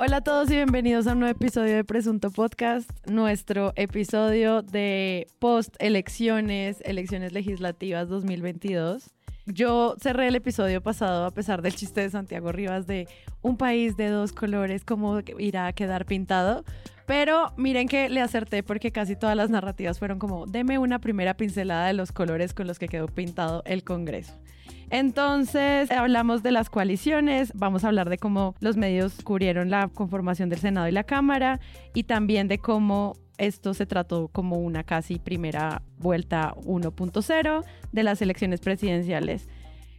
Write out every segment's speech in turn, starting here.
Hola a todos y bienvenidos a un nuevo episodio de Presunto Podcast, nuestro episodio de post elecciones, elecciones legislativas 2022. Yo cerré el episodio pasado a pesar del chiste de Santiago Rivas de un país de dos colores, cómo irá a quedar pintado. Pero miren que le acerté porque casi todas las narrativas fueron como, deme una primera pincelada de los colores con los que quedó pintado el Congreso. Entonces, hablamos de las coaliciones, vamos a hablar de cómo los medios cubrieron la conformación del Senado y la Cámara y también de cómo esto se trató como una casi primera vuelta 1.0 de las elecciones presidenciales.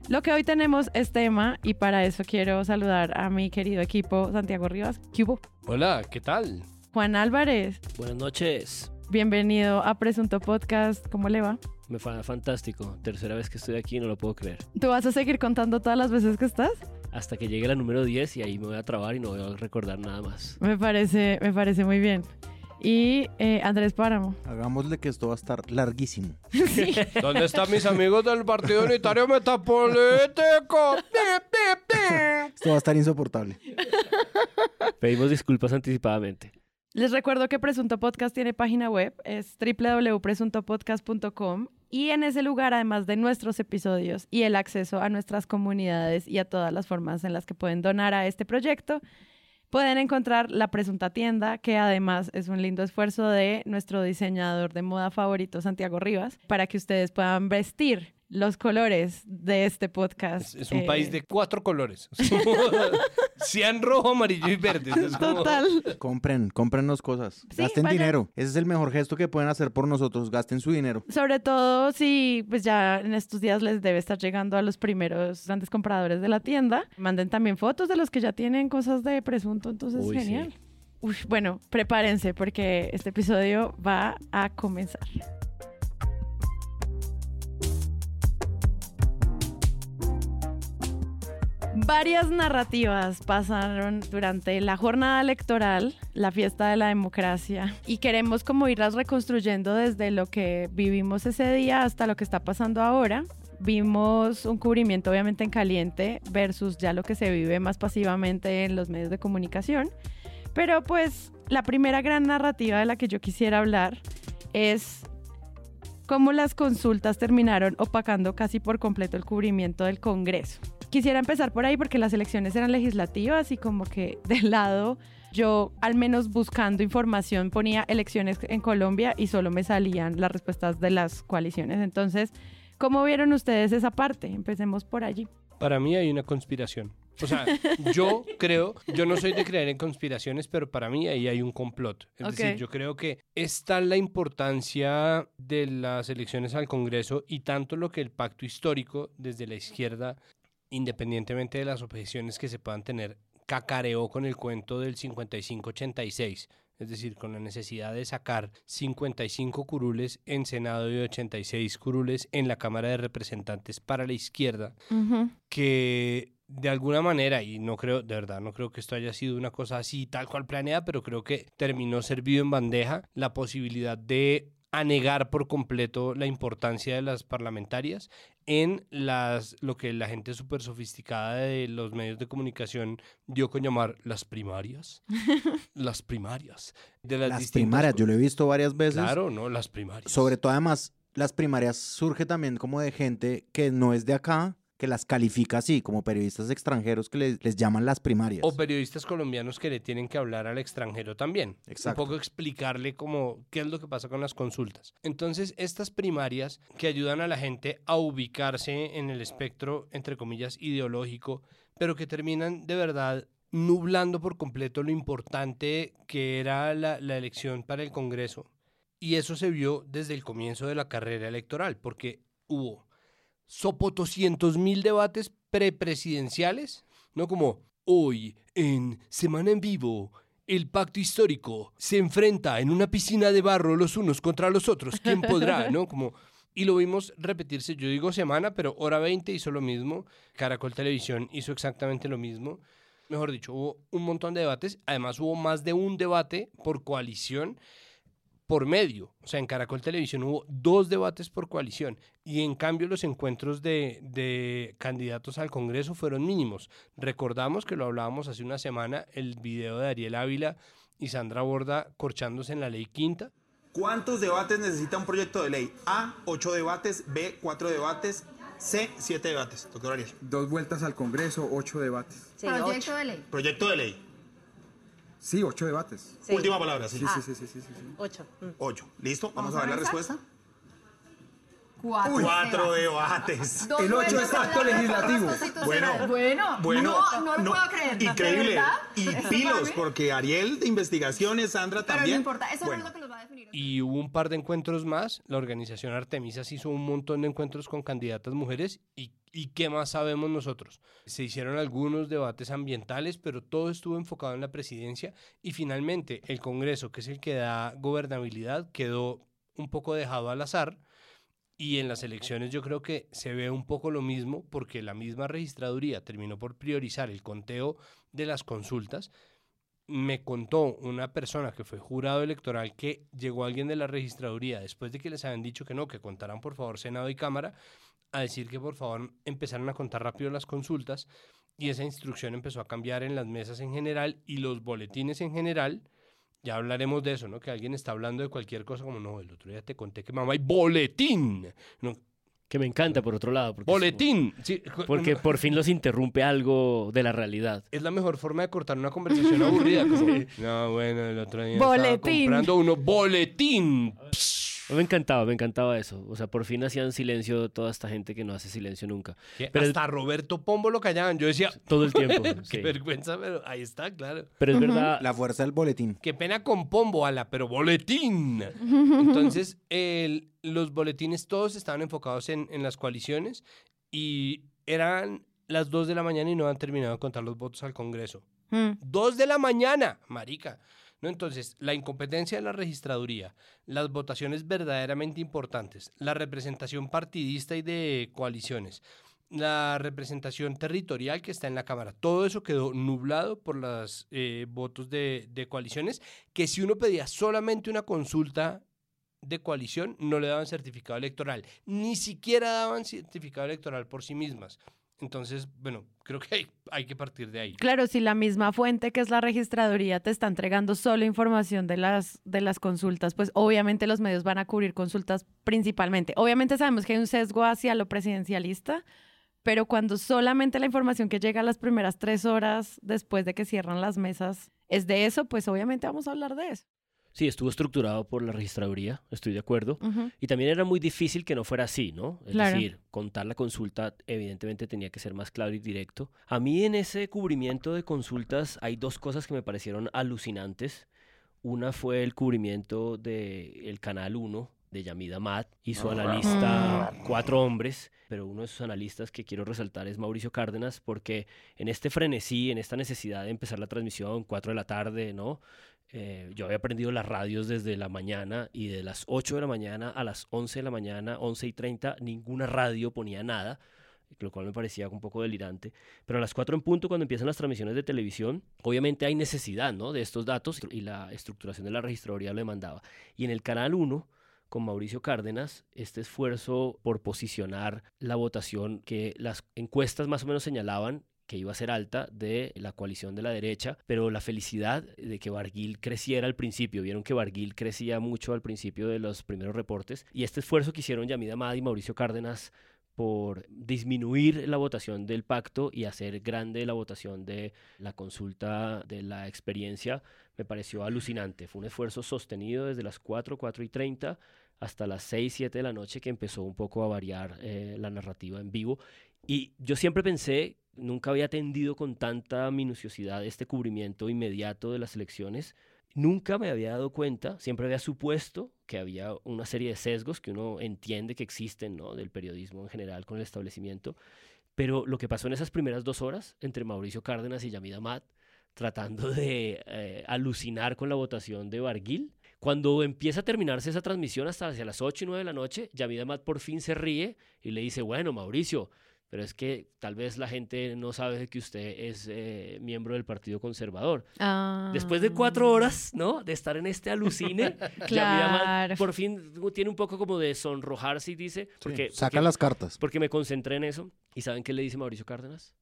Lo que hoy tenemos es tema y para eso quiero saludar a mi querido equipo Santiago Rivas. ¿Qué Hola, ¿qué tal? Juan Álvarez. Buenas noches. Bienvenido a Presunto Podcast. ¿Cómo le va? Me fue fantástico. Tercera vez que estoy aquí, no lo puedo creer. ¿Tú vas a seguir contando todas las veces que estás? Hasta que llegue la número 10 y ahí me voy a trabar y no voy a recordar nada más. Me parece, me parece muy bien. Y eh, Andrés Páramo. Hagámosle que esto va a estar larguísimo. ¿Dónde están mis amigos del Partido Unitario Metapolítico? Esto va a estar insoportable. Pedimos disculpas anticipadamente. Les recuerdo que Presunto Podcast tiene página web, es www.presuntopodcast.com y en ese lugar, además de nuestros episodios y el acceso a nuestras comunidades y a todas las formas en las que pueden donar a este proyecto, pueden encontrar la Presunta Tienda, que además es un lindo esfuerzo de nuestro diseñador de moda favorito, Santiago Rivas, para que ustedes puedan vestir los colores de este podcast. Es, un país de cuatro colores. Cian rojo, amarillo y verde. Total. Compren, cómprennos cosas. gasten dinero. Ese es el mejor gesto que pueden hacer por nosotros. Gasten su dinero. Sobre todo si pues ya en estos días les debe estar llegando a los primeros grandes compradores de la tienda. Manden también fotos de los que ya tienen cosas de presunto. Entonces, genial. bueno, prepárense porque este episodio va a comenzar. Varias narrativas pasaron durante la jornada electoral, la fiesta de la democracia, y queremos como irlas reconstruyendo desde lo que vivimos ese día hasta lo que está pasando ahora. Vimos un cubrimiento obviamente en caliente versus ya lo que se vive más pasivamente en los medios de comunicación. Pero pues la primera gran narrativa de la que yo quisiera hablar es cómo las consultas terminaron opacando casi por completo el cubrimiento del Congreso quisiera empezar por ahí porque las elecciones eran legislativas y como que del lado yo al menos buscando información ponía elecciones en Colombia y solo me salían las respuestas de las coaliciones. Entonces, ¿cómo vieron ustedes esa parte? Empecemos por allí. Para mí hay una conspiración. O sea, yo creo, yo no soy de creer en conspiraciones, pero para mí ahí hay un complot. Es decir, yo creo que está la importancia de las elecciones al Congreso y tanto lo que el pacto histórico desde la izquierda independientemente de las objeciones que se puedan tener, cacareó con el cuento del 55-86, es decir, con la necesidad de sacar 55 curules en Senado y 86 curules en la Cámara de Representantes para la izquierda, que de alguna manera, y no creo, de verdad, no creo que esto haya sido una cosa así tal cual planeada, pero creo que terminó servido en bandeja la posibilidad de a negar por completo la importancia de las parlamentarias en las lo que la gente súper sofisticada de los medios de comunicación dio con llamar las primarias. las primarias. De las, primarias, yo lo he visto varias veces. Claro, no, las primarias. Sobre todo además, las primarias surge también como de gente que no es de acá, que las califica así, como periodistas extranjeros que les, llaman las primarias. O periodistas colombianos que le tienen que hablar al extranjero también. Exacto. Un poco explicarle cómo, qué es lo que pasa con las consultas. Entonces, estas primarias que ayudan a la gente a ubicarse en el espectro, entre comillas, ideológico, pero que terminan de verdad nublando por completo lo importante que era la, la elección para el Congreso. Y eso se vio desde el comienzo de la carrera electoral, porque hubo sopotoscientos mil debates prepresidenciales, ¿no? Como hoy, en Semana en Vivo, el pacto histórico se enfrenta en una piscina de barro los unos contra los otros. ¿Quién podrá, no? Como... Y lo vimos repetirse, yo digo semana, pero hora 20 hizo lo mismo, Caracol Televisión hizo exactamente lo mismo. Mejor dicho, hubo un montón de debates, además hubo más de un debate por coalición por medio. O sea, en Caracol Televisión hubo dos debates por coalición y en cambio los encuentros de, de, candidatos al Congreso fueron mínimos. Recordamos que lo hablábamos hace una semana, el video de Ariel Ávila y Sandra Borda corchándose en la ley quinta. ¿Cuántos debates necesita un proyecto de ley? A, ocho debates, B, cuatro debates, C, siete debates. Doctor Arias. Dos vueltas al Congreso, ocho debates. Sí, proyecto ocho. de ley. Proyecto de ley. Sí, ocho debates. Sí. Última palabra, sí. Sí, sí, sí, sí, sí, sí. Ocho. Ocho. ¿Listo? Vamos, ¿Vamos a ver la respuesta. Cuatro, Cuatro debates. El ocho es acto legislativo. Bueno, bueno, bueno, no, no lo no, puedo creer. Increíble. Y ¿Eso pilos, porque Ariel de investigaciones, Sandra Pero también. no importa, eso Bueno. no es lo que nos va a definir. Y hubo un par de encuentros más. La organización Artemisas hizo un montón de encuentros con candidatas mujeres. ¿Y, y qué más sabemos nosotros? Se hicieron algunos debates ambientales, pero todo estuvo enfocado en la presidencia. Y finalmente, el Congreso, que es el que da gobernabilidad, quedó un poco dejado al azar. Y en las elecciones yo creo que se ve un poco lo mismo porque la misma registraduría terminó por priorizar el conteo de las consultas. Me contó una persona que fue jurado electoral que llegó alguien de la registraduría después de que les habían dicho que no, que contaran por favor Senado y Cámara, a decir que por favor empezaran a contar rápido las consultas y esa instrucción empezó a cambiar en las mesas en general y los boletines en general ya hablaremos de eso, ¿no? Que alguien está hablando de cualquier cosa como, no, el otro día te conté que mamá hay boletín. No, Que me encanta, por otro lado. Porque, boletín. Sí, Porque por fin los interrumpe algo de la realidad. es la mejor forma de cortar una conversación aburrida. como, no, bueno, el otro día estaba Boletín. comprando uno. Boletín. Pss. Me encantaba, me encantaba eso. O sea, por fin hacían silencio toda esta gente que no hace silencio nunca. Que Pero- hasta Roberto Pombo lo callaban. Yo decía, Todo el tiempo. qué sí. vergüenza, pero ahí está, claro. Pero es verdad, La fuerza del boletín. Qué pena con Pombo, ala, pero boletín. Entonces, el- los boletines todos estaban enfocados en, en las coaliciones y eran las 2 de la mañana y no han terminado de contar los votos al Congreso. Mm. 2 de la mañana, marica. ¿No? Entonces, la incompetencia de la registraduría, las votaciones verdaderamente importantes, la representación partidista y de coaliciones, la representación territorial que está en la Cámara, todo eso quedó nublado por los votos de, de coaliciones, que si uno pedía solamente una consulta de coalición, no le daban certificado electoral, ni siquiera daban certificado electoral por sí mismas. Entonces, bueno, creo que hay, que partir de ahí. Claro, si la misma fuente que es la registraduría te está entregando solo información de las, de las consultas, pues obviamente los medios van a cubrir consultas principalmente. Obviamente sabemos que hay un sesgo hacia lo presidencialista, pero cuando solamente la información que llega a las primeras tres horas después de que cierran las mesas es de eso, pues obviamente vamos a hablar de eso. Sí, estuvo estructurado por la registraduría, estoy de acuerdo. Y también era muy difícil que no fuera así, ¿no? Es Claro. decir, contar la consulta evidentemente tenía que ser más claro y directo. A mí en ese cubrimiento de consultas hay dos cosas que me parecieron alucinantes. Una fue el cubrimiento del Canal 1 de Yamida Mat y su analista Cuatro Hombres, pero uno de sus analistas que quiero resaltar es Mauricio Cárdenas porque en este frenesí, en esta necesidad de empezar la transmisión 4 de la tarde, ¿no? Eh, yo había aprendido las radios desde la mañana y de las 8 de la mañana a las 11 de la mañana, 11 y 30, ninguna radio ponía nada, lo cual me parecía un poco delirante. Pero a las 4 en punto, cuando empiezan las transmisiones de televisión, obviamente hay necesidad ¿no? de estos datos y la estructuración de la registraduría lo demandaba. Y en el canal 1, con Mauricio Cárdenas, este esfuerzo por posicionar la votación que las encuestas más o menos señalaban que iba a ser alta de la coalición de la derecha, pero la felicidad de que Barguil creciera al principio. Vieron que Barguil crecía mucho al principio de los primeros reportes y este esfuerzo que hicieron Yamida Amad y Mauricio Cárdenas por disminuir la votación del pacto y hacer grande la votación de la consulta de la experiencia me pareció alucinante. Fue un esfuerzo sostenido desde las 4, 4 y 30 hasta las 6, 7 de la noche que empezó un poco a variar eh, la narrativa en vivo. Y yo siempre pensé, nunca había atendido con tanta minuciosidad este cubrimiento inmediato de las elecciones. Nunca me había dado cuenta, siempre había supuesto que había una serie de sesgos que uno entiende que existen ¿no? del periodismo en general con el establecimiento. Pero lo que pasó en esas primeras dos horas entre Mauricio Cárdenas y Yamida Mat, tratando de eh, alucinar con la votación de Barguil, cuando empieza a terminarse esa transmisión hasta hacia las 8 y 9 de la noche, Yamida Mat por fin se ríe y le dice, bueno, Mauricio, pero es que tal vez la gente no sabe que usted es eh, miembro del Partido Conservador. Después de cuatro Ah. horas, ¿no? De estar en este alucine, Claro. por fin tiene un poco como de sonrojarse y dice, porque, Saca porque- las cartas. porque me concentré en eso. ¿Y saben qué le dice Mauricio Cárdenas?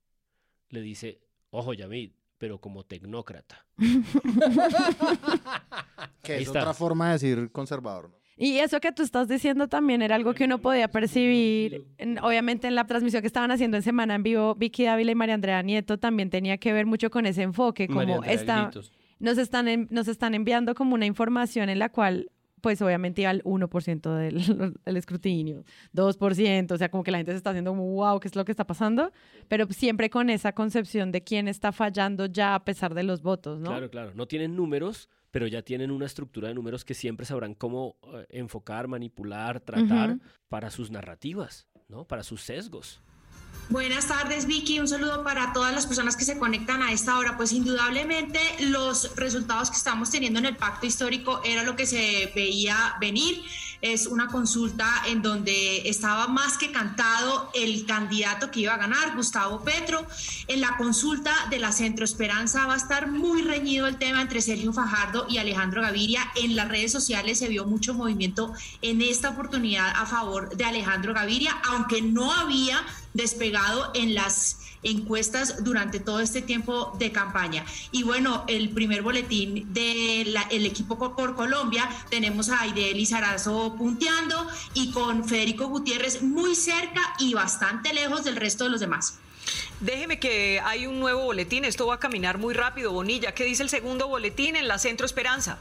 Le dice, ojo, Yamid, pero como tecnócrata. Que es está. otra forma de decir conservador. ¿no? Y eso que tú estás diciendo también era algo que uno podía percibir, en- obviamente en la transmisión que estaban haciendo en Semana en Vivo, Vicky Dávila y María Andrea Nieto también tenía que ver mucho con ese enfoque, como está, nos, están en- nos están enviando como una información en la cual pues obviamente iba al 1% del el escrutinio, 2%, o sea, como que la gente se está haciendo como, wow, ¿qué es lo que está pasando? Pero siempre con esa concepción de quién está fallando ya a pesar de los votos, ¿no? Claro, claro. No tienen números, pero ya tienen una estructura de números que siempre sabrán cómo eh, enfocar, manipular, tratar Ujú. para sus narrativas, ¿no? Para sus sesgos. Buenas tardes, Vicky. Un saludo para todas las personas que se conectan a esta hora. Pues indudablemente los resultados que estamos teniendo en el pacto histórico era lo que se veía venir. Es una consulta en donde estaba más que cantado el candidato que iba a ganar, Gustavo Petro. En la consulta de la Centro Esperanza va a estar muy reñido el tema entre Sergio Fajardo y Alejandro Gaviria. En las redes sociales se vio mucho movimiento en esta oportunidad a favor de Alejandro Gaviria, aunque no había despegado en las encuestas durante todo este tiempo de campaña. Y bueno, el primer boletín del equipo por, Colombia, tenemos a Aide Lizarazo punteando y con Federico Gutiérrez muy cerca y bastante lejos del resto de los demás. Déjeme que hay un nuevo boletín, esto va a caminar muy rápido, Bonilla. ¿Qué dice el segundo boletín en la Centro Esperanza?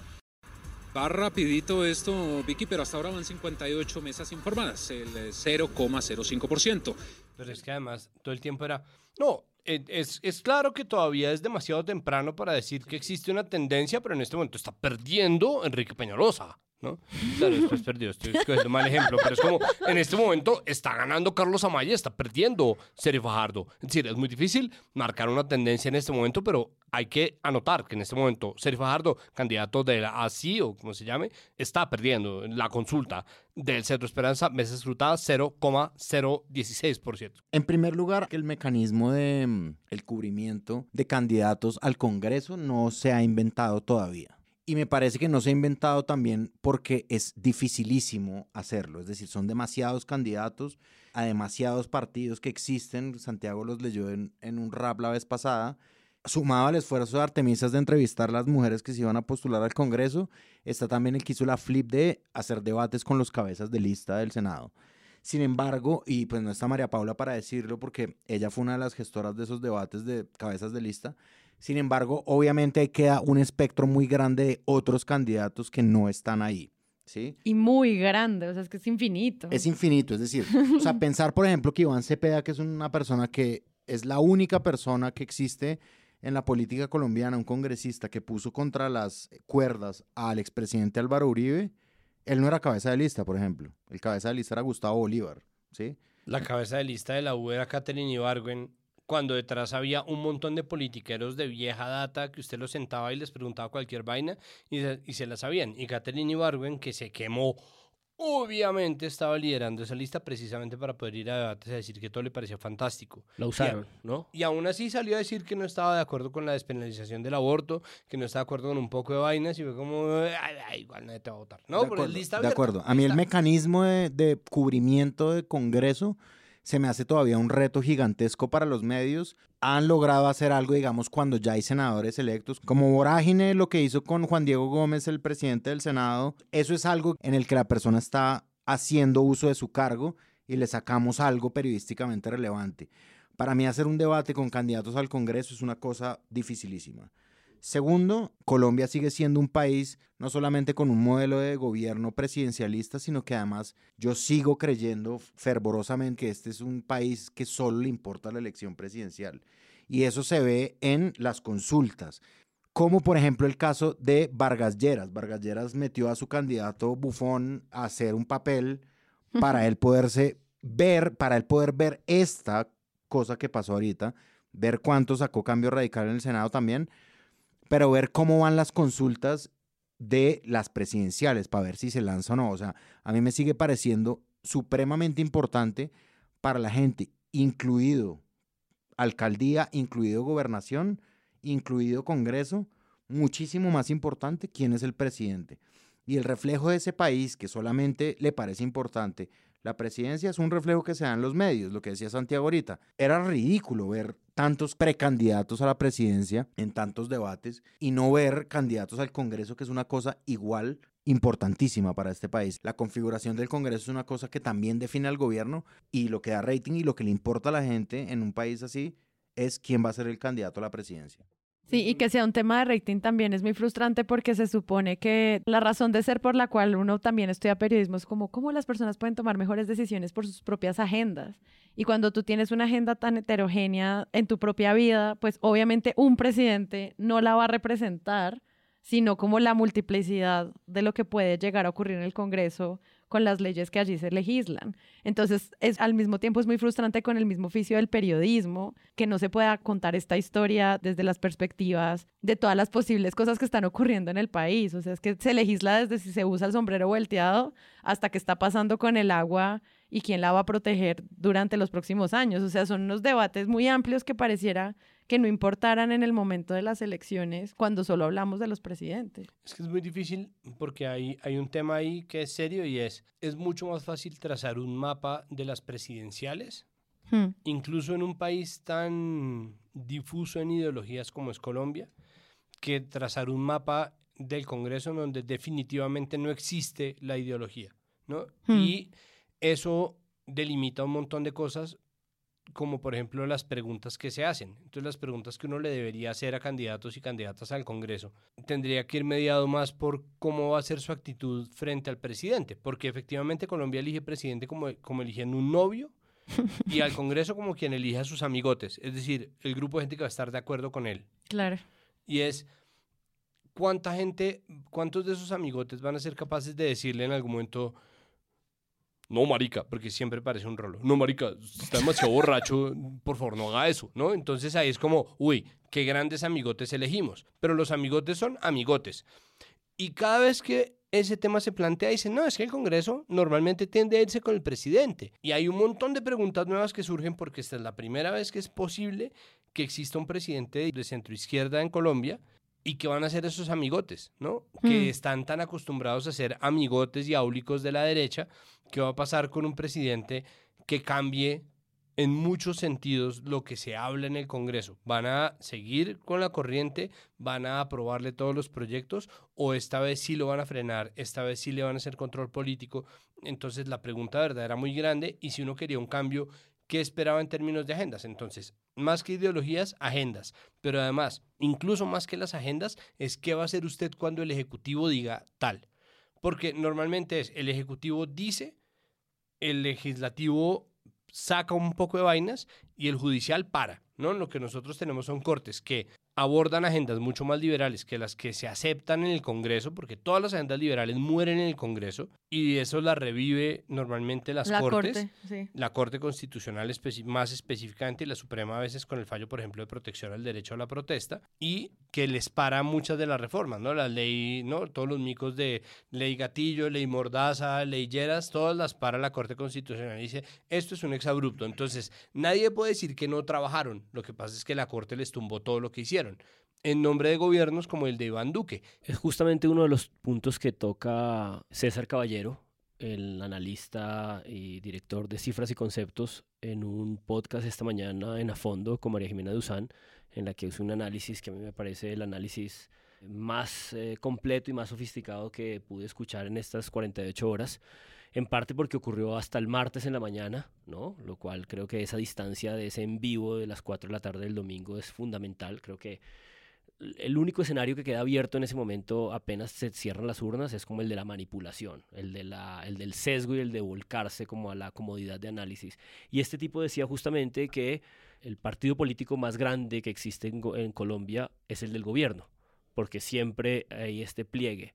Va rapidito esto, Vicky, pero hasta ahora van 58 mesas informadas, el eh, 0,05%. Pero es que además todo el tiempo era, no, eh, es, es claro que todavía es demasiado temprano para decir que existe una tendencia, pero en este momento está perdiendo Enrique Peñalosa, ¿no? Claro, después perdió, estoy escogiendo mal ejemplo, pero es como, en este momento está ganando Carlos Amaya, está perdiendo Sergio Fajardo. Es decir, es muy difícil marcar una tendencia en este momento, pero hay que anotar que en este momento Sergio Fajardo, candidato de la ASI o como se llame, está perdiendo en la consulta del Centro Esperanza, mesas escrutadas 0,016%. En primer lugar, el mecanismo de mm, el cubrimiento de candidatos al Congreso no se ha inventado todavía. Y me parece que no se ha inventado también porque es dificilísimo hacerlo. Es decir, son demasiados candidatos a demasiados partidos que existen. Santiago los leyó en, en un rap la vez pasada. Sumado al esfuerzo de Artemisas de entrevistar a las mujeres que se iban a postular al Congreso, está también el que hizo la flip de hacer debates con los cabezas de lista del Senado. Sin embargo, y pues no está María Paula para decirlo porque ella fue una de las gestoras de esos debates de cabezas de lista. Sin embargo, obviamente ahí queda un espectro muy grande de otros candidatos que no están ahí. ¿Sí? Y muy grande, o sea, es que es infinito. Es infinito, es decir, o sea, pensar, por ejemplo, que Iván Cepeda, que es una persona que es la única persona que existe en la política colombiana, un congresista que puso contra las cuerdas al expresidente Álvaro Uribe, él no era cabeza de lista, por ejemplo. El cabeza de lista era Gustavo Bolívar, ¿sí? La cabeza de lista de la U era Catherine Ibargüen, cuando detrás había un montón de politiqueros de vieja data que usted los sentaba y les preguntaba cualquier vaina y se, y se la sabían. Y Catherine Ibargüen, que se quemó, obviamente estaba liderando esa lista precisamente para poder ir a debates a decir que todo le parecía fantástico. La usaron, ¿no? Y aún así salió a decir que no estaba de acuerdo con la despenalización del aborto, que no estaba de acuerdo con un poco de vainas y fue como, "Ay, ay, igual nadie te va a votar. No, de acuerdo, lista de abierta, acuerdo. A mí el mecanismo de, de cubrimiento de Congreso se me hace todavía un reto gigantesco para los medios. Han logrado hacer algo, digamos, cuando ya hay senadores electos, como Vorágine, lo que hizo con Juan Diego Gómez, el presidente del Senado. Eso es algo en el que la persona está haciendo uso de su cargo y le sacamos algo periodísticamente relevante. Para mí hacer un debate con candidatos al Congreso es una cosa dificilísima. Segundo, Colombia sigue siendo un país no solamente con un modelo de gobierno presidencialista, sino que además yo sigo creyendo fervorosamente que este es un país que solo le importa la elección presidencial. Y eso se ve en las consultas. Como por ejemplo el caso de Vargas Lleras. Vargas Lleras metió a su candidato Bufón a hacer un papel para él poderse ver, para él poder ver esta cosa que pasó ahorita, ver cuánto sacó cambio radical en el Senado también, pero ver cómo van las consultas de las presidenciales para ver si se lanza o no. O sea, a mí me sigue pareciendo supremamente importante para la gente incluido alcaldía, incluido gobernación, incluido Congreso, muchísimo más importante quién es el presidente. Y el reflejo de ese país que solamente le parece importante la presidencia es un reflejo que se da en los medios, lo que decía Santiago ahorita. Era ridículo ver tantos precandidatos a la presidencia en tantos debates y no ver candidatos al Congreso, que es una cosa igual importantísima para este país. La configuración del Congreso es una cosa que también define al gobierno y lo que da rating y lo que le importa a la gente en un país así es quién va a ser el candidato a la presidencia. Sí, y que sea un tema de rating también es muy frustrante porque se supone que la razón de ser por la cual uno también estudia periodismo es como cómo las personas pueden tomar mejores decisiones por sus propias agendas. Y cuando tú tienes una agenda tan heterogénea en tu propia vida, pues obviamente un presidente no la va a representar, sino como la multiplicidad de lo que puede llegar a ocurrir en el Congreso con las leyes que allí se legislan. Entonces, es, al mismo tiempo es muy frustrante con el mismo oficio del periodismo, que no se pueda contar esta historia desde las perspectivas de todas las posibles cosas que están ocurriendo en el país. O sea, es que se legisla desde si se usa el sombrero volteado hasta qué está pasando con el agua y quién la va a proteger durante los próximos años. O sea, son unos debates muy amplios que pareciera que no importaran en el momento de las elecciones cuando solo hablamos de los presidentes. Es que es muy difícil porque hay, hay un tema ahí que es serio y es, es mucho más fácil trazar un mapa de las presidenciales, Hmm. incluso en un país tan difuso en ideologías como es Colombia, que trazar un mapa del Congreso donde definitivamente no existe la ideología, ¿no? Hmm. Y eso delimita un montón de cosas como por ejemplo las preguntas que se hacen. Entonces las preguntas que uno le debería hacer a candidatos y candidatas al Congreso tendría que ir mediado más por cómo va a ser su actitud frente al presidente, porque efectivamente Colombia elige presidente como, como eligiendo un novio y al Congreso como quien elige a sus amigotes, es decir, el grupo de gente que va a estar de acuerdo con él. Claro. Y es cuánta gente, cuántos de esos amigotes van a ser capaces de decirle en algún momento, no, marica, porque siempre parece un rolo. No, marica, está demasiado borracho, por favor, no haga eso, ¿no? Entonces ahí es como, uy, qué grandes amigotes elegimos. Pero los amigotes son amigotes. Y cada vez que ese tema se plantea, dicen, no, es que el Congreso normalmente tiende a irse con el presidente. Y hay un montón de preguntas nuevas que surgen porque esta es la primera vez que es posible que exista un presidente de centro izquierda en Colombia y que van a ser esos amigotes, ¿no? Que Mm. están tan acostumbrados a ser amigotes y áulicos de la derecha, ¿qué va a pasar con un presidente que cambie en muchos sentidos lo que se habla en el Congreso? ¿Van a seguir con la corriente? ¿Van a aprobarle todos los proyectos? ¿O esta vez sí lo van a frenar? ¿Esta vez sí le van a hacer control político? Entonces la pregunta de verdad era muy grande y si uno quería un cambio, ¿qué esperaba en términos de agendas? Entonces, más que ideologías, agendas. Pero además, incluso más que las agendas, es qué va a hacer usted cuando el Ejecutivo diga tal. Porque normalmente es, el Ejecutivo dice, el Legislativo saca un poco de vainas y el Judicial para. ¿no? Lo que nosotros tenemos son cortes que abordan agendas mucho más liberales que las que se aceptan en el Congreso, porque todas las agendas liberales mueren en el Congreso y eso las revive normalmente las La cortes corte, sí. la Corte Constitucional más específicamente y la Suprema a veces con el fallo, por ejemplo, de protección al derecho a la protesta y que les para muchas de las reformas, ¿no? La ley, ¿no? Todos los micos de ley gatillo, ley mordaza, ley Lleras, todas las para la Corte Constitucional y dice, esto es un exabrupto. Entonces, nadie puede decir que no trabajaron. Lo que pasa es que la Corte les tumbó todo lo que hicieron en nombre de gobiernos como el de Iván Duque. Es justamente uno de los puntos que toca César Caballero, el analista y director de cifras y conceptos, en un podcast esta mañana en A Fondo con María Jimena Duzán, en la que hizo un análisis que a mí me parece el análisis más eh, completo y más sofisticado que pude escuchar en estas 48 horas, en parte porque ocurrió hasta el martes en la mañana, ¿no? Lo cual creo que esa distancia de ese en vivo de las 4 de la tarde del domingo es fundamental, creo que el único escenario que queda abierto en ese momento apenas se cierran las urnas es como el de la manipulación, el, de la, el del sesgo y el de volcarse como a la comodidad de análisis. Y este tipo decía justamente que el partido político más grande que existe en, Colombia es el del gobierno, porque siempre hay este pliegue.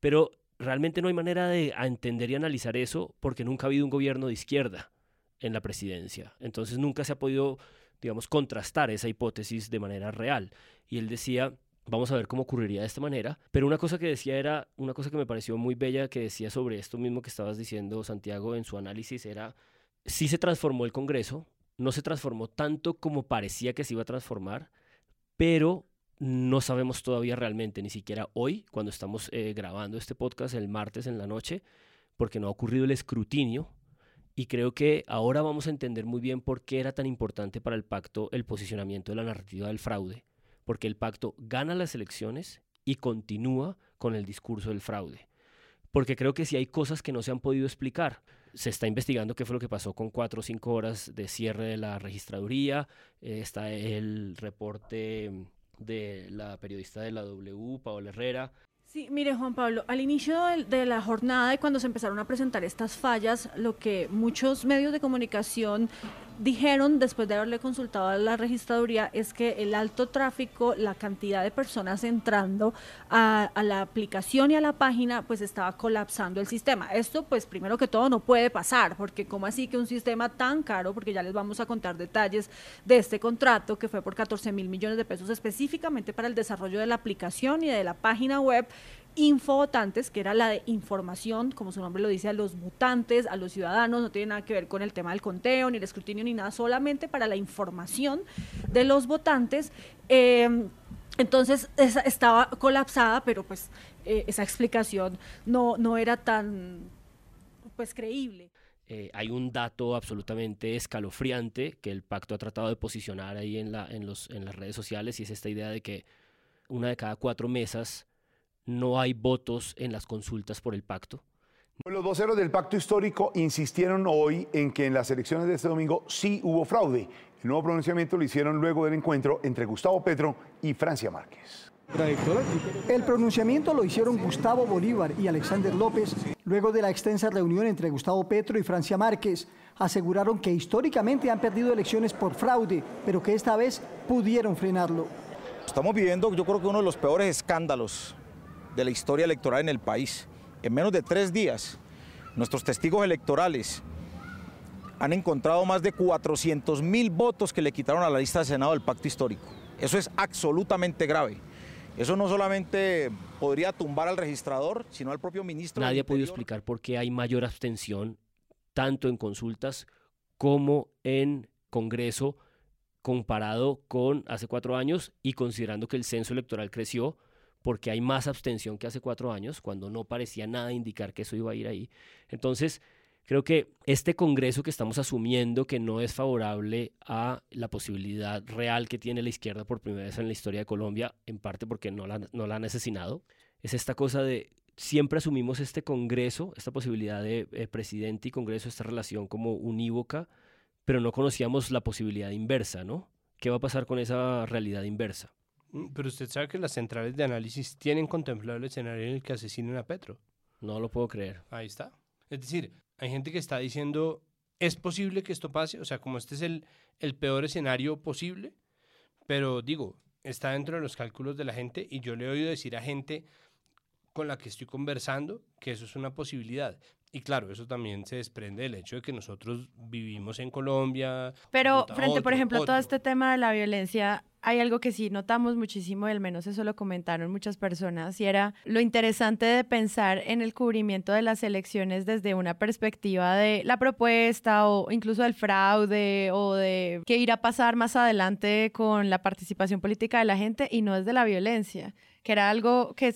Pero realmente no hay manera de entender y analizar eso porque nunca ha habido un gobierno de izquierda en la presidencia. Entonces nunca se ha podido, digamos, contrastar esa hipótesis de manera real. Y él decía, vamos a ver cómo ocurriría de esta manera. Pero una cosa que decía era, una cosa que me pareció muy bella que decía sobre esto mismo que estabas diciendo, Santiago, en su análisis, era, sí se transformó el Congreso, no se transformó tanto como parecía que se iba a transformar, pero no sabemos todavía realmente, ni siquiera hoy, cuando estamos eh, grabando este podcast el martes en la noche, porque no ha ocurrido el escrutinio. Y creo que ahora vamos a entender muy bien por qué era tan importante para el pacto el posicionamiento de la narrativa del fraude, porque el pacto gana las elecciones y continúa con el discurso del fraude. Porque creo que si hay cosas que no se han podido explicar, se está investigando qué fue lo que pasó con cuatro o cinco horas de cierre de la registraduría, está el reporte de la periodista de la W, Paola Herrera, Sí, mire Juan Pablo, al inicio de, la jornada y cuando se empezaron a presentar estas fallas, lo que muchos medios de comunicación dijeron después de haberle consultado a la registraduría es que el alto tráfico, la cantidad de personas entrando a, la aplicación y a la página, pues estaba colapsando el sistema. Esto, pues primero que todo, no puede pasar, porque como así que un sistema tan caro, porque ya les vamos a contar detalles de este contrato que fue por 14 mil millones de pesos específicamente para el desarrollo de la aplicación y de la página web, infovotantes, que era la de información, como su nombre lo dice, a los votantes, a los ciudadanos, no tiene nada que ver con el tema del conteo, ni el escrutinio, ni nada, solamente para la información de los votantes. Em, entonces estaba colapsada, pero pues eh, esa explicación no, no era tan pues creíble. Eh, hay un dato absolutamente escalofriante que el pacto ha tratado de posicionar ahí en, la, en, los, en las redes sociales y es esta idea de que una de cada cuatro mesas no hay votos en las consultas por el pacto. Los voceros del pacto histórico insistieron hoy en que en las elecciones de este domingo sí hubo fraude. El nuevo pronunciamiento lo hicieron luego del encuentro entre Gustavo Petro y Francia Márquez. El pronunciamiento lo hicieron Gustavo Bolívar y Alexander López luego de la extensa reunión entre Gustavo Petro y Francia Márquez. Aseguraron que históricamente han perdido elecciones por fraude, pero que esta vez pudieron frenarlo. Estamos viviendo, yo creo que uno de los peores escándalos de la historia electoral en el país. En menos de tres días, nuestros testigos electorales han encontrado más de 400 mil votos que le quitaron a la lista de Senado del pacto histórico. Eso es absolutamente grave. Eso no solamente podría tumbar al registrador, sino al propio ministro. Nadie ha podido explicar por qué hay mayor abstención, tanto en consultas como en Congreso, comparado con hace cuatro años y considerando que el censo electoral creció porque hay más abstención que hace cuatro años, cuando no parecía nada indicar que eso iba a ir ahí. Entonces, creo que este Congreso que estamos asumiendo que no es favorable a la posibilidad real que tiene la izquierda por primera vez en la historia de Colombia, en parte porque no la, no la han asesinado, es esta cosa de siempre asumimos este Congreso, esta posibilidad de eh, presidente y Congreso, esta relación como unívoca, pero no conocíamos la posibilidad inversa, ¿no? ¿Qué va a pasar con esa realidad inversa? Mm, pero usted sabe que las centrales de análisis tienen contemplado el escenario en el que asesinen a Petro. No lo puedo creer. Ahí está. Es decir, hay gente que está diciendo, ¿es posible que esto pase? O sea, como este es el, el peor escenario posible, pero digo, está dentro de los cálculos de la gente y yo le he oído decir a gente con la que estoy conversando que eso es una posibilidad. Y claro, eso también se desprende del hecho de que nosotros vivimos en Colombia. Pero frente, por ejemplo, a todo este tema de la violencia, hay algo que sí notamos muchísimo, y al menos eso lo comentaron muchas personas, y era lo interesante de pensar en el cubrimiento de las elecciones desde una perspectiva de la propuesta o incluso del fraude o de qué irá a pasar más adelante con la participación política de la gente y no desde la violencia, que era algo que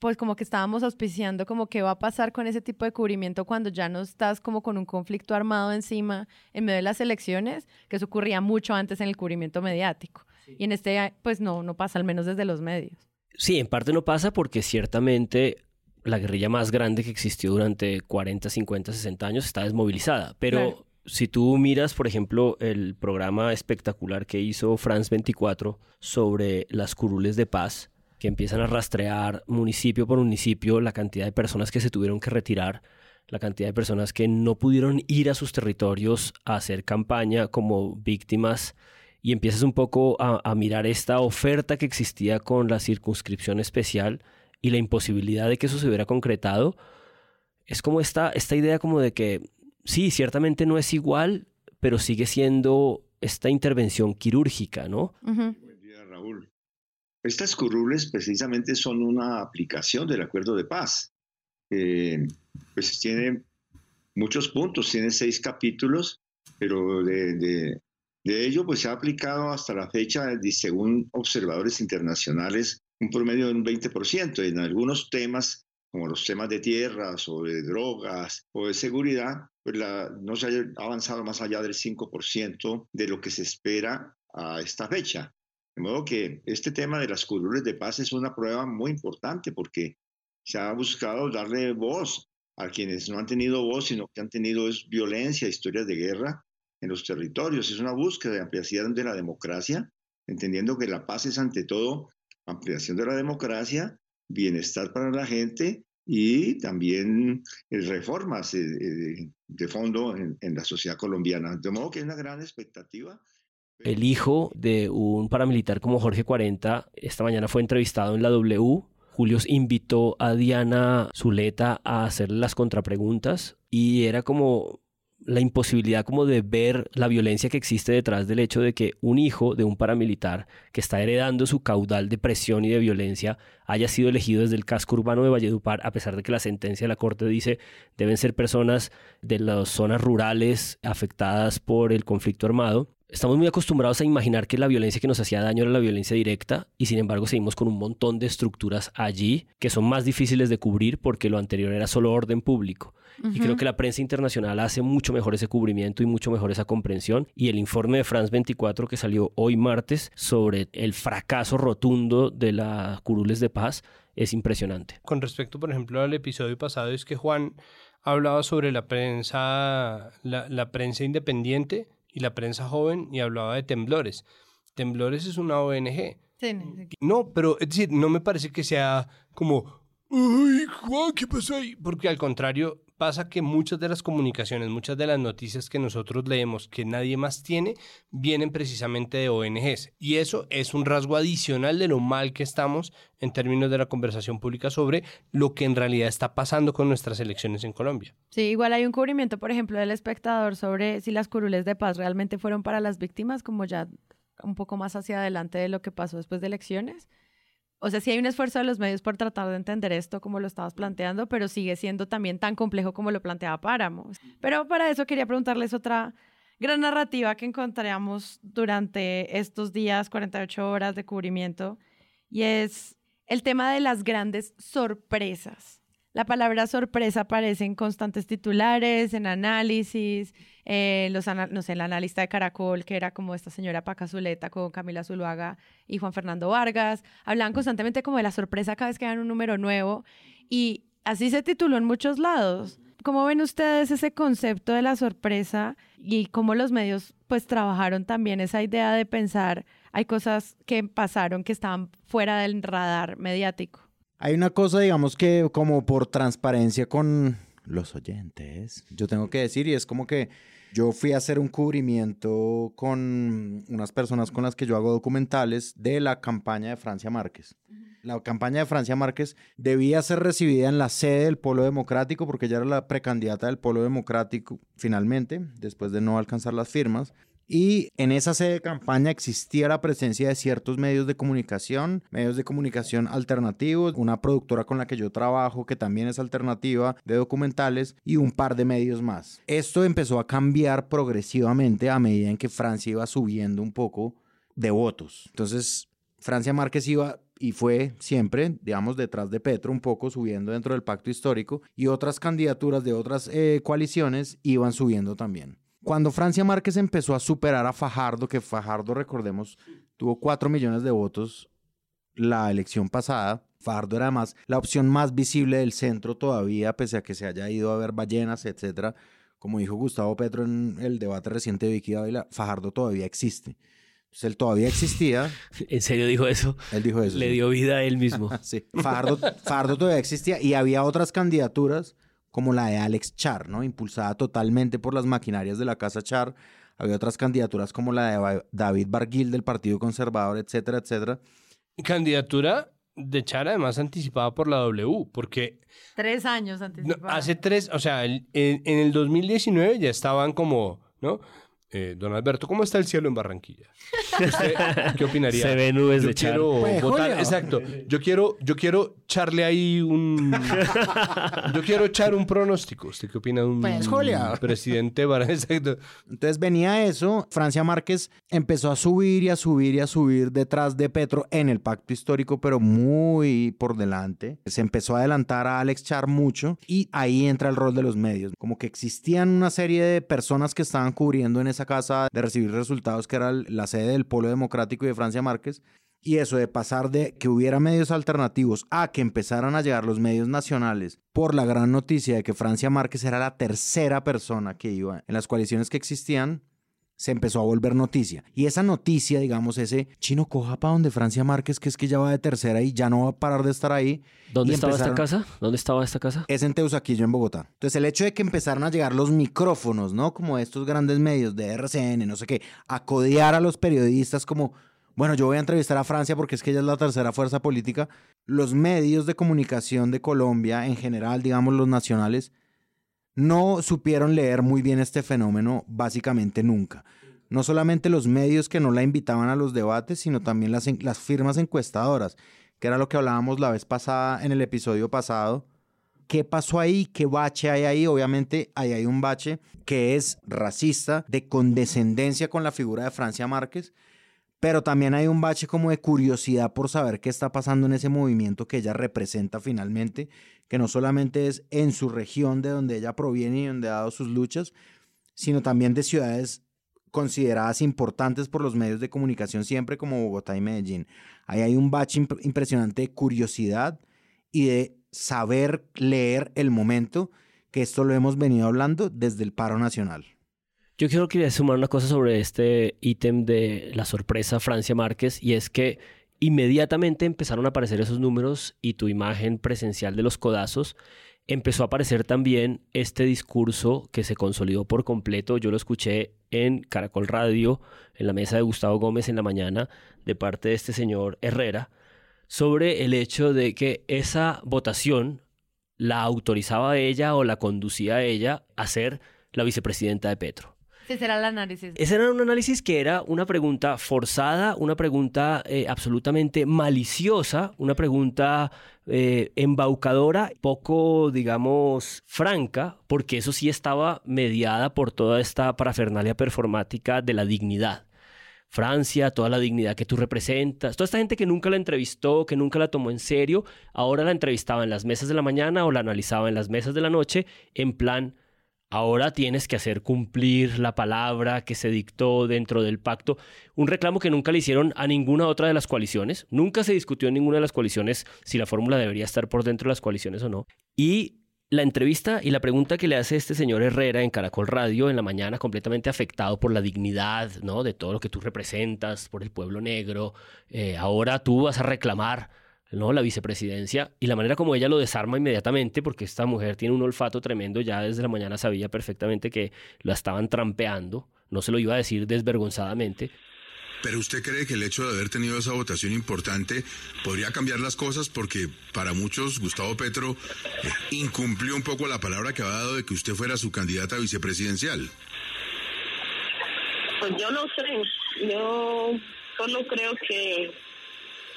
pues como que estábamos auspiciando como qué va a pasar con ese tipo de cubrimiento cuando ya no estás como con un conflicto armado encima en medio de las elecciones, que eso ocurría mucho antes en el cubrimiento mediático. Y en este, pues no, no pasa, al menos desde los medios. Sí, en parte no pasa porque ciertamente la guerrilla más grande que existió durante 40, 50, 60 años está desmovilizada. Pero si tú miras, por ejemplo, el programa espectacular que hizo France 24 sobre las curules de paz, que empiezan a rastrear municipio por municipio la cantidad de personas que se tuvieron que retirar, la cantidad de personas que no pudieron ir a sus territorios a hacer campaña como víctimas y empiezas un poco a, mirar esta oferta que existía con la circunscripción especial y la imposibilidad de que eso se hubiera concretado, es como esta, esta idea como de que sí, ciertamente no es igual, pero sigue siendo esta intervención quirúrgica, ¿no? Raúl. Estas curules precisamente son una aplicación del acuerdo de paz. Eh, pues tiene muchos puntos, tiene seis capítulos, pero de, De ello, pues se ha aplicado hasta la fecha, según observadores internacionales, un promedio de un 20%. En algunos temas, como los temas de tierras o de drogas o de seguridad, pues no se ha avanzado más allá del 5% de lo que se espera a esta fecha. De modo que este tema de las curules de paz es una prueba muy importante porque se ha buscado darle voz a quienes no han tenido voz, sino que han tenido es violencia, historias de guerra en los territorios. Es una búsqueda de ampliación de la democracia, entendiendo que la paz es ante todo ampliación de la democracia, bienestar para la gente y también eh, reformas eh, eh, de fondo en, la sociedad colombiana. De modo que hay una gran expectativa. El hijo de un paramilitar como Jorge 40 esta mañana fue entrevistado en la W. Julius invitó a Diana Zuleta a hacerle las contrapreguntas y era como la imposibilidad como de ver la violencia que existe detrás del hecho de que un hijo de un paramilitar que está heredando su caudal de presión y de violencia haya sido elegido desde el casco urbano de Valledupar, a pesar de que la sentencia de la Corte dice deben ser personas de las zonas rurales afectadas por el conflicto armado. Estamos muy acostumbrados a imaginar que la violencia que nos hacía daño era la violencia directa y sin embargo seguimos con un montón de estructuras allí que son más difíciles de cubrir porque lo anterior era solo orden público. Y creo que la prensa internacional hace mucho mejor ese cubrimiento y mucho mejor esa comprensión. Y el informe de France 24 que salió hoy martes sobre el fracaso rotundo de las curules de paz es impresionante. Con respecto, por ejemplo, al episodio pasado, es que Juan hablaba sobre la prensa, la, la prensa independiente y la prensa joven y hablaba de Temblores. Temblores es una ONG. No, pero es decir, no me parece que sea como, ¡ay, Juan, qué pasó ahí! Porque al contrario, pasa que muchas de las comunicaciones, muchas de las noticias que nosotros leemos que nadie más tiene, vienen precisamente de ONGs. Y eso es un rasgo adicional de lo mal que estamos en términos de la conversación pública sobre lo que en realidad está pasando con nuestras elecciones en Colombia. Sí, igual hay un cubrimiento, por ejemplo, del espectador sobre si las curules de paz realmente fueron para las víctimas, como ya un poco más hacia adelante de lo que pasó después de elecciones. O sea, sí hay un esfuerzo de los medios por tratar de entender esto como lo estabas planteando, pero sigue siendo también tan complejo como lo planteaba Páramo. Pero para eso quería preguntarles otra gran narrativa que encontramos durante estos días, 48 horas de cubrimiento, y es el tema de las grandes sorpresas. La palabra sorpresa aparece en constantes titulares, en análisis, eh, los no sé, el analista de Caracol, que era como esta señora Paca Zuleta con Camila Zuluaga y Juan Fernando Vargas, hablaban constantemente como de la sorpresa cada vez que dan un número nuevo y así se tituló en muchos lados. ¿Cómo ven ustedes ese concepto de la sorpresa y cómo los medios pues trabajaron también esa idea de pensar hay cosas que pasaron que estaban fuera del radar mediático? Hay una cosa, digamos que como por transparencia con los oyentes, yo tengo que decir, y es como que yo fui a hacer un cubrimiento con unas personas con las que yo hago documentales de la campaña de Francia Márquez. La campaña de Francia Márquez debía ser recibida en la sede del Polo Democrático porque ella era la precandidata del Polo Democrático finalmente, después de no alcanzar las firmas. Y en esa sede de campaña existía la presencia de ciertos medios de comunicación, medios de comunicación alternativos, una productora con la que yo trabajo que también es alternativa de documentales y un par de medios más. Esto empezó a cambiar progresivamente a medida en que Francia iba subiendo un poco de votos. Entonces, Francia Márquez iba y fue siempre, digamos, detrás de Petro, un poco subiendo dentro del pacto histórico, y otras candidaturas de otras eh, coaliciones iban subiendo también. Cuando Francia Márquez empezó a superar a Fajardo, que Fajardo, recordemos, tuvo 4 millones de votos la elección pasada, Fajardo era además la opción más visible del centro todavía, pese a que se haya ido a ver ballenas, etcétera. Como dijo Gustavo Petro en el debate reciente de Vicky Dávila, Fajardo todavía existe. Entonces él todavía existía. ¿En serio dijo eso? Él dijo eso. Le dio vida a él mismo. sí. Fajardo, Fajardo todavía existía y había otras candidaturas como la de Alex Char, ¿no? Impulsada totalmente por las maquinarias de la Casa Char. Había otras candidaturas como la de David Barguil del Partido Conservador, etcétera, etcétera. Candidatura de Char además anticipada por la W, porque... Tres años anticipada. hace tres, o sea, en, en, el 2019 ya estaban como, ¿no? Eh, don Alberto, ¿cómo está el cielo en Barranquilla? ¿Usted qué opinaría? Se ve nubes yo de char. quiero Pues, votar, exacto. Yo quiero, yo quiero echarle ahí un, yo quiero echar un pronóstico. ¿Usted qué opina de un Pues, presidente? Exacto. Entonces venía eso, Francia Márquez empezó a subir y a subir y a subir detrás de Petro en el pacto histórico, pero muy por delante. Se empezó a adelantar a Alex Char mucho y ahí entra el rol de los medios. Como que existían una serie de personas que estaban cubriendo en casa de recibir resultados, que era la sede del Polo Democrático y de Francia Márquez. Y eso de pasar de que hubiera medios alternativos a que empezaran a llegar los medios nacionales por la gran noticia de que Francia Márquez era la tercera persona que iba en las coaliciones que existían, se empezó a volver noticia. Y esa noticia, digamos, ese chino coja para donde Francia Márquez, que es que ya va de tercera y ya no va a parar de estar ahí. ¿Dónde Y estaba esta empezaron- casa? ¿Dónde estaba esta casa? es en Teusaquillo, en Bogotá. Entonces, el hecho de que empezaran a llegar los micrófonos, ¿no? Como estos grandes medios de RCN, no sé qué, a codear a los periodistas como, bueno, yo voy a entrevistar a Francia porque es que ella es la tercera fuerza política. Los medios de comunicación de Colombia, en general, digamos los nacionales, no supieron leer muy bien este fenómeno básicamente nunca. No solamente los medios que no la invitaban a los debates, sino también las, las firmas encuestadoras, que era lo que hablábamos la vez pasada en el episodio pasado. ¿Qué pasó ahí? ¿Qué bache hay ahí? Obviamente ahí hay un bache que es racista, de condescendencia con la figura de Francia Márquez, pero también hay un bache como de curiosidad por saber qué está pasando en ese movimiento que ella representa finalmente, que no solamente es en su región de donde ella proviene y donde ha dado sus luchas, sino también de ciudades consideradas importantes por los medios de comunicación siempre como Bogotá y Medellín. Ahí hay un bache imp- impresionante de curiosidad y de saber leer el momento, que esto lo hemos venido hablando desde el paro nacional. Yo quiero quería sumar una cosa sobre este ítem de la sorpresa Francia Márquez y es que inmediatamente empezaron a aparecer esos números y tu imagen presencial de los codazos empezó a aparecer también este discurso que se consolidó por completo. Yo lo escuché en Caracol Radio, en la mesa de Gustavo Gómez en la mañana, de parte de este señor Herrera, sobre el hecho de que esa votación la autorizaba a ella o la conducía a ella a ser la vicepresidenta de Petro. Ese será el análisis. Ese era un análisis que era una pregunta forzada, una pregunta eh, absolutamente maliciosa, una pregunta eh, embaucadora, poco, digamos, franca, porque eso sí estaba mediada por toda esta parafernalia performática de la dignidad. Francia, toda la dignidad que tú representas, toda esta gente que nunca la entrevistó, que nunca la tomó en serio, ahora la entrevistaba en las mesas de la mañana o la analizaba en las mesas de la noche, en plan, ahora tienes que hacer cumplir la palabra que se dictó dentro del pacto, un reclamo que nunca le hicieron a ninguna otra de las coaliciones, nunca se discutió en ninguna de las coaliciones si la fórmula debería estar por dentro de las coaliciones o no, y la entrevista y la pregunta que le hace este señor Herrera en Caracol Radio en la mañana, completamente afectado por la dignidad, ¿no? De todo lo que tú representas, por el pueblo negro. eh, ahora tú vas a reclamar, ¿no? La vicepresidencia y la manera como ella lo desarma inmediatamente, porque esta mujer tiene un olfato tremendo, ya desde la mañana sabía perfectamente que la estaban trampeando, no se lo iba a decir desvergonzadamente. Pero usted cree que el hecho de haber tenido esa votación importante podría cambiar las cosas porque para muchos Gustavo Petro eh, incumplió un poco la palabra que había dado de que usted fuera su candidata vicepresidencial. Pues yo no sé, yo solo creo que,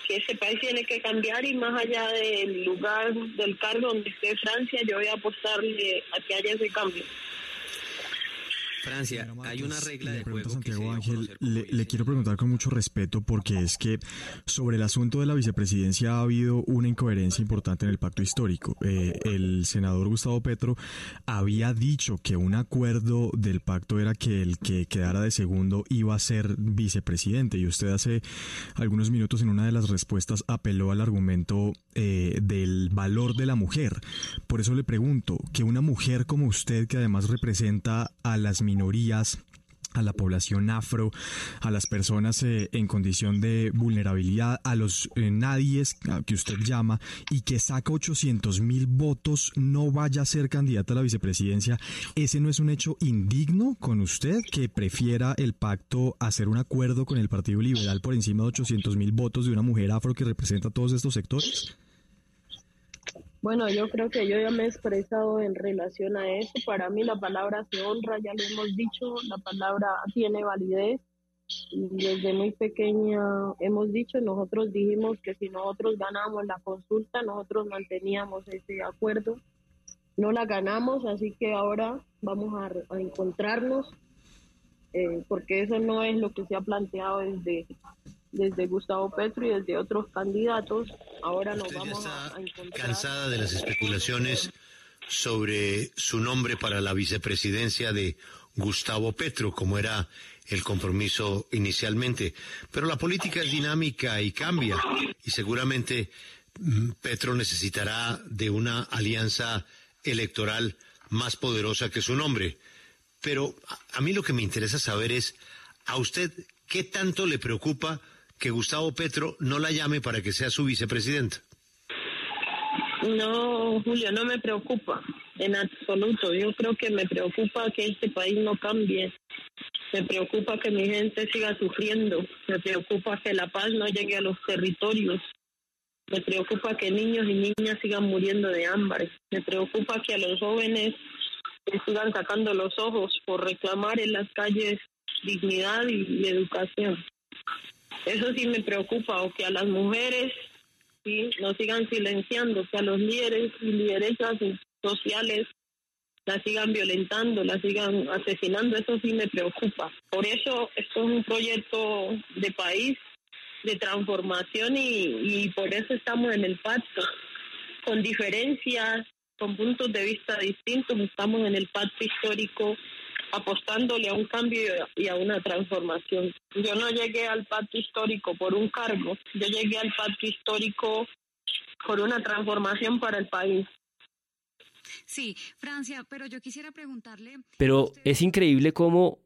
que ese país tiene que cambiar y más allá del lugar, del cargo donde esté Francia, yo voy a apostarle a que haya ese cambio. Francia, hay una regla de juego que Santiago Ángel, le, le quiero preguntar con mucho respeto porque es que sobre el asunto de la vicepresidencia ha habido una incoherencia importante en el pacto histórico. Eh, el senador Gustavo Petro había dicho que un acuerdo del pacto era que el que quedara de segundo iba a ser vicepresidente y usted hace algunos minutos en una de las respuestas apeló al argumento eh, del valor de la mujer. Por eso le pregunto, que una mujer como usted que además representa a las minorías, a la población afro, a las personas eh, en condición de vulnerabilidad, a los eh, nadies que usted llama y que saca 800 mil votos, no vaya a ser candidata a la vicepresidencia. ¿Ese no es un hecho indigno con usted que prefiera el pacto hacer un acuerdo con el Partido Liberal por encima de 800 mil votos de una mujer afro que representa a todos estos sectores? Bueno, yo creo que yo ya me he expresado en relación a eso. Para mí la palabra se honra, ya lo hemos dicho, la palabra tiene validez. Y desde muy pequeña hemos dicho, nosotros dijimos que si nosotros ganamos la consulta, nosotros manteníamos ese acuerdo. No la ganamos, así que ahora vamos a, a encontrarnos, eh, porque eso no es lo que se ha planteado desde desde Gustavo Petro y desde otros candidatos. Ahora nos vamos a, encontrar. Cansada de las especulaciones sobre su nombre para la vicepresidencia de Gustavo Petro, como era el compromiso inicialmente. Pero la política es dinámica y cambia, y seguramente mm, Petro necesitará de una alianza electoral más poderosa que su nombre. Pero a mí lo que me interesa saber es, ¿a usted qué tanto le preocupa que Gustavo Petro no la llame para que sea su vicepresidenta? No, Julio, no me preocupa en absoluto. Yo creo que me preocupa que este país no cambie. Me preocupa que mi gente siga sufriendo. Me preocupa que la paz no llegue a los territorios. Me preocupa que niños y niñas sigan muriendo de hambre. Me preocupa que a los jóvenes sigan sacando los ojos por reclamar en las calles dignidad y educación. Eso sí me preocupa, o que a las mujeres sí nos sigan silenciando, que a los líderes y lideresas sociales las sigan violentando, las sigan asesinando, eso sí me preocupa. Por eso esto es un proyecto de país, de transformación y, y por eso estamos en el pacto, con diferencias, con puntos de vista distintos, estamos en el pacto histórico apostándole a un cambio y a una transformación. Yo no llegué al pacto histórico por un cargo, yo llegué al pacto histórico por una transformación para el país. Sí, Francia, pero yo quisiera preguntarle... Pero es increíble cómo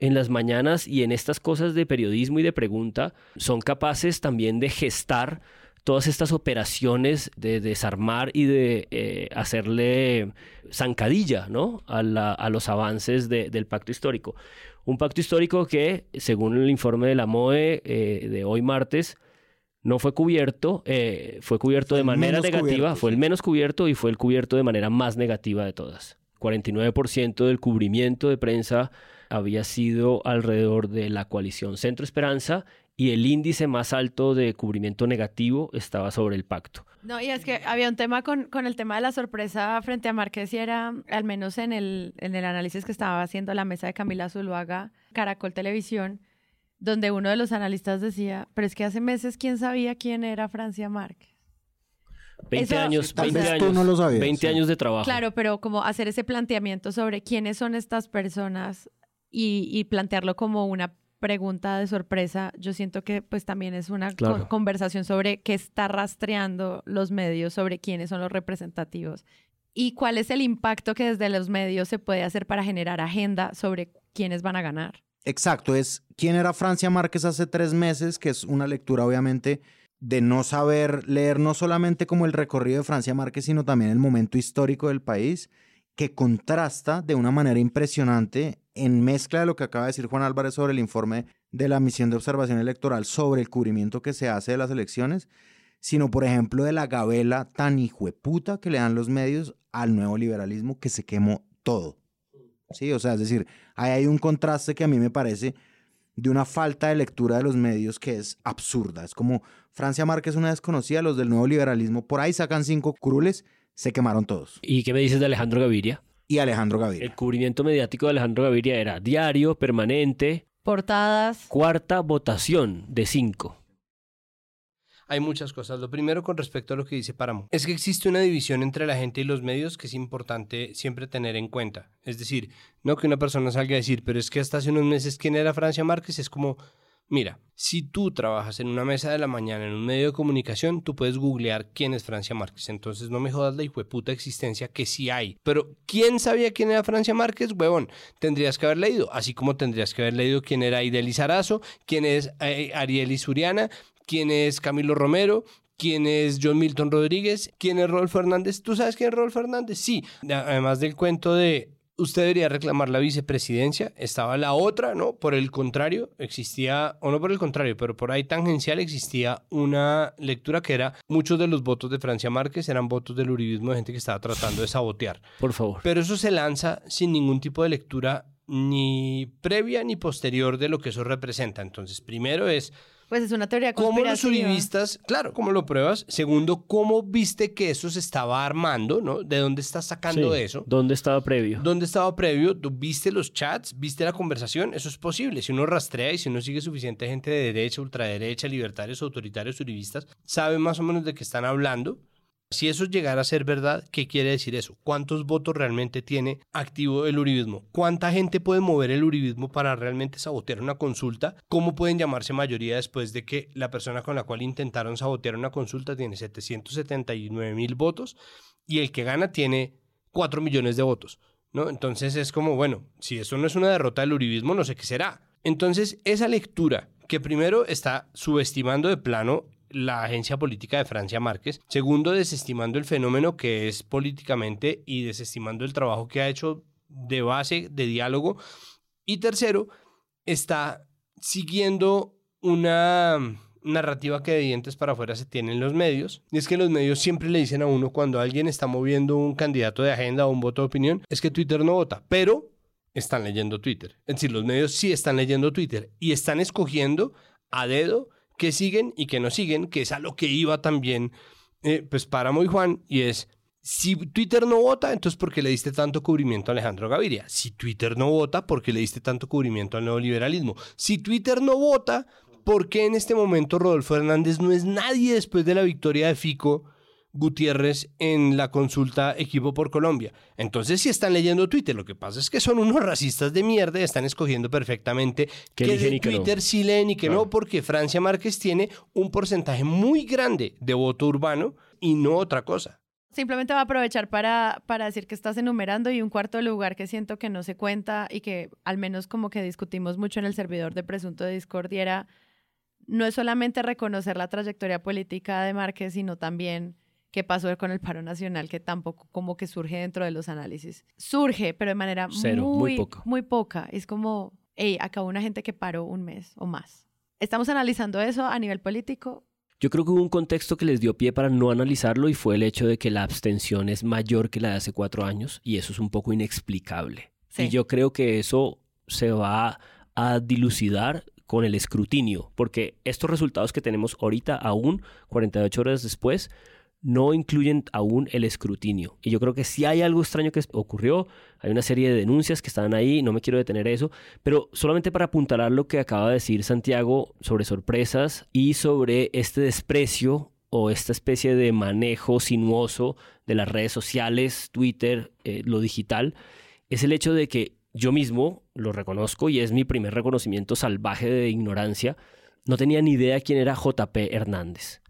en las mañanas y en estas cosas de periodismo y de pregunta son capaces también de gestar todas estas operaciones de desarmar y de eh, hacerle zancadilla ¿no? a, los avances del pacto histórico. Un pacto histórico que, según el informe de la MOE eh, de hoy martes, no fue cubierto, eh, fue cubierto de manera negativa, fue el menos cubierto y fue el cubierto de manera más negativa de todas. 49% del cubrimiento de prensa había sido alrededor de la coalición Centro Esperanza y el índice más alto de cubrimiento negativo estaba sobre el pacto. No, y es que había un tema con, con el tema de la sorpresa frente a Márquez y era, al menos en el, en el análisis que estaba haciendo la mesa de Camila Zuluaga, Caracol Televisión, donde uno de los analistas decía, pero es que hace meses quién sabía quién era Francia Márquez. 20 años, 20 años, 20 años de trabajo. Claro, pero como hacer ese planteamiento sobre quiénes son estas personas y, y plantearlo como una pregunta de sorpresa, yo siento que pues también es una conversación sobre qué está rastreando los medios, sobre quiénes son los representativos y cuál es el impacto que desde los medios se puede hacer para generar agenda sobre quiénes van a ganar. Exacto, es quién era Francia Márquez hace tres meses, que es una lectura obviamente de no saber leer no solamente como el recorrido de Francia Márquez, sino también el momento histórico del país, que contrasta de una manera impresionante en mezcla de lo que acaba de decir Juan Álvarez sobre el informe de la misión de observación electoral sobre el cubrimiento que se hace de las elecciones, sino por ejemplo de la gabela tan hijueputa que le dan los medios al nuevo liberalismo que se quemó todo. Sí, o sea, es decir, ahí hay un contraste que a mí me parece de una falta de lectura de los medios que es absurda. Es como Francia Márquez una desconocida, los del nuevo liberalismo por ahí sacan cinco crules, se quemaron todos. ¿Y qué me dices de Alejandro Gaviria? Y Alejandro Gaviria. El cubrimiento mediático de Alejandro Gaviria era diario, permanente. Portadas. Cuarta votación de cinco. Hay muchas cosas. Lo primero con respecto a lo que dice Páramo es que existe una división entre la gente y los medios que es importante siempre tener en cuenta. Es decir, no que una persona salga a decir, pero es que hasta hace unos meses quién era Francia Márquez, es como, Mira, si tú trabajas en una mesa de la mañana en un medio de comunicación, tú puedes googlear quién es Francia Márquez. Entonces no me jodas la puta existencia que sí hay. Pero ¿quién sabía quién era Francia Márquez? Huevón, tendrías que haber leído. Así como tendrías que haber leído quién era Ideli Sarazo, quién es eh, Ariel Isuriana, quién es Camilo Romero, quién es John Milton Rodríguez, quién es Rolf Fernández. ¿Tú sabes quién es Rolf Fernández? Sí. Además del cuento de usted debería reclamar la vicepresidencia. Estaba la otra, ¿no? Por el contrario, existía, o no por el contrario, pero por ahí tangencial existía una lectura que era muchos de los votos de Francia Márquez eran votos del uribismo de gente que estaba tratando de sabotear. Por favor. Pero eso se lanza sin ningún tipo de lectura ni previa ni posterior de lo que eso representa. Entonces, primero es pues es una teoría ¿Cómo los uribistas, claro, cómo lo pruebas? Segundo, ¿cómo viste que eso se estaba armando, no? ¿De dónde estás sacando Sí, eso? ¿Dónde estaba previo? ¿Dónde estaba previo? ¿Tú ¿Viste los chats? ¿Viste la conversación? Eso es posible. Si uno rastrea y si uno sigue suficiente gente de derecha, ultraderecha, libertarios, autoritarios, uribistas, sabe más o menos de qué están hablando. Si eso llegara a ser verdad, ¿qué quiere decir eso? ¿Cuántos votos realmente tiene activo el uribismo? ¿Cuánta gente puede mover el uribismo para realmente sabotear una consulta? ¿Cómo pueden llamarse mayoría después de que la persona con la cual intentaron sabotear una consulta tiene 779 mil votos y el que gana tiene 4 millones de votos? ¿no? Entonces es como, bueno, si eso no es una derrota del uribismo, no sé qué será. Entonces, esa lectura que primero está subestimando de plano la agencia política de Francia Márquez, segundo, desestimando el fenómeno que es políticamente y desestimando el trabajo que ha hecho de base, de diálogo, y tercero, está siguiendo una narrativa que de dientes para afuera se tiene en los medios. Y es que los medios siempre le dicen a uno cuando alguien está moviendo un candidato de agenda o un voto de opinión, es que Twitter no vota, pero están leyendo Twitter. Es decir, los medios sí están leyendo Twitter y están escogiendo a dedo que siguen y que no siguen, que es a lo que iba también eh, pues Páramo y Juan, y es si Twitter no vota, entonces ¿por qué le diste tanto cubrimiento a Alejandro Gaviria? Si Twitter no vota, ¿por qué le diste tanto cubrimiento al neoliberalismo? Si Twitter no vota, ¿por qué en este momento Rodolfo Hernández no es nadie después de la victoria de Fico Gutiérrez en la consulta Equipo por Colombia? Entonces sí están leyendo Twitter, lo que pasa es que son unos racistas de mierda y están escogiendo perfectamente Que que eligen de y que no. Twitter sí leen y que Claro. no, porque Francia Márquez tiene un porcentaje muy grande de voto urbano y no otra cosa. Simplemente va a aprovechar para, para decir que estás enumerando y un cuarto lugar que siento que no se cuenta y que al menos como que discutimos mucho en el servidor de presunto de discordia era no es solamente reconocer la trayectoria política de Márquez, sino también qué pasó con el paro nacional, que tampoco como que surge dentro de los análisis. Surge, pero de manera Cero, muy muy, poca. muy poca. Es como, hey, acabó una gente que paró un mes o más. Estamos analizando eso a nivel político. Yo creo que hubo un contexto que les dio pie para no analizarlo y fue el hecho de que la abstención es mayor que la de hace cuatro años y eso es un poco inexplicable. Sí. Y yo creo que eso se va a dilucidar con el escrutinio, porque estos resultados que tenemos ahorita aún, 48 horas después, no incluyen aún el escrutinio. Y yo creo que si hay algo extraño que ocurrió, hay una serie de denuncias que están ahí, no me quiero detener eso, pero solamente para apuntalar lo que acaba de decir Santiago sobre sorpresas y sobre este desprecio o esta especie de manejo sinuoso de las redes sociales, Twitter, eh, lo digital, es el hecho de que yo mismo lo reconozco y es mi primer reconocimiento salvaje de ignorancia, no tenía ni idea quién era JP Hernández.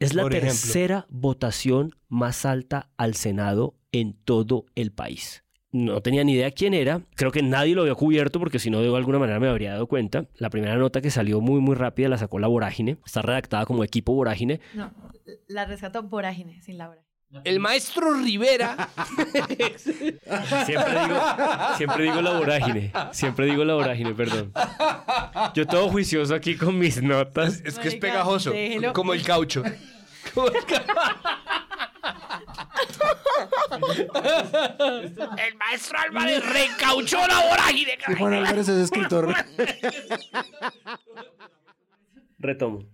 Es la Por ejemplo. tercera votación más alta al Senado en todo el país. No tenía ni idea quién era. Creo que nadie lo había cubierto porque si no de alguna manera me habría dado cuenta. La primera nota que salió muy muy rápida la sacó la Vorágine. Está redactada como equipo Vorágine. No, la rescató vorágine, sin la vorágine. El maestro Rivera. Siempre digo, siempre digo la vorágine. Siempre digo la vorágine, perdón. Yo todo juicioso aquí con mis notas. Es que es pegajoso, déjelo. como el caucho. el maestro Álvarez recauchó la vorágine. Y Juan Álvarez es escritor. Retomo.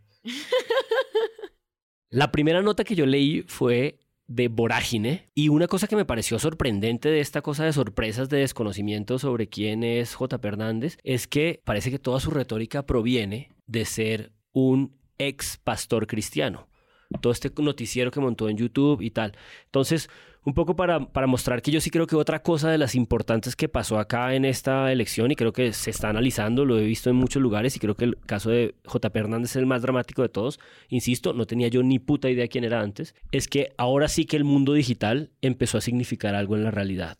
La primera nota que yo leí fue de Vorágine y una cosa que me pareció sorprendente de esta cosa de sorpresas de desconocimiento sobre quién es J. Hernández es que parece que toda su retórica proviene de ser un ex pastor cristiano. Todo este noticiero que montó en YouTube y tal. Entonces, un poco para, para mostrar que yo sí creo que otra cosa de las importantes que pasó acá en esta elección, y creo que se está analizando, lo he visto en muchos lugares, y creo que el caso de JP Hernández es el más dramático de todos, insisto, no tenía yo ni puta idea quién era antes, es que ahora sí que el mundo digital empezó a significar algo en la realidad.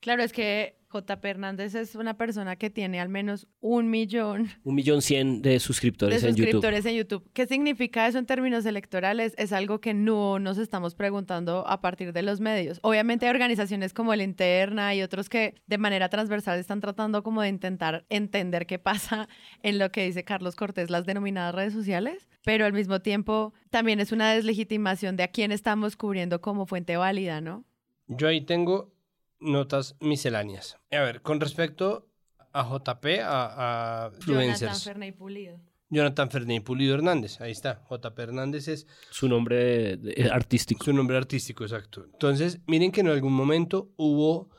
Claro, es que JP Hernández es una persona que tiene al menos un millón Un millón cien de suscriptores de en YouTube. suscriptores en YouTube. ¿Qué significa eso en términos electorales? Es algo que no nos estamos preguntando a partir de los medios. Obviamente hay organizaciones como el Interna y otros que de manera transversal están tratando como de intentar entender qué pasa en lo que dice Carlos Cortés, las denominadas redes sociales, pero al mismo tiempo también es una deslegitimación de a quién estamos cubriendo como fuente válida, ¿no? Yo ahí tengo notas misceláneas. A ver, con respecto a JP, a, a Jonathan. Ferney Pulido. Jonathan Ferney Pulido Hernández, ahí está. JP Hernández es Su nombre de- artístico. su nombre artístico, exacto. Entonces, miren que en algún momento hubo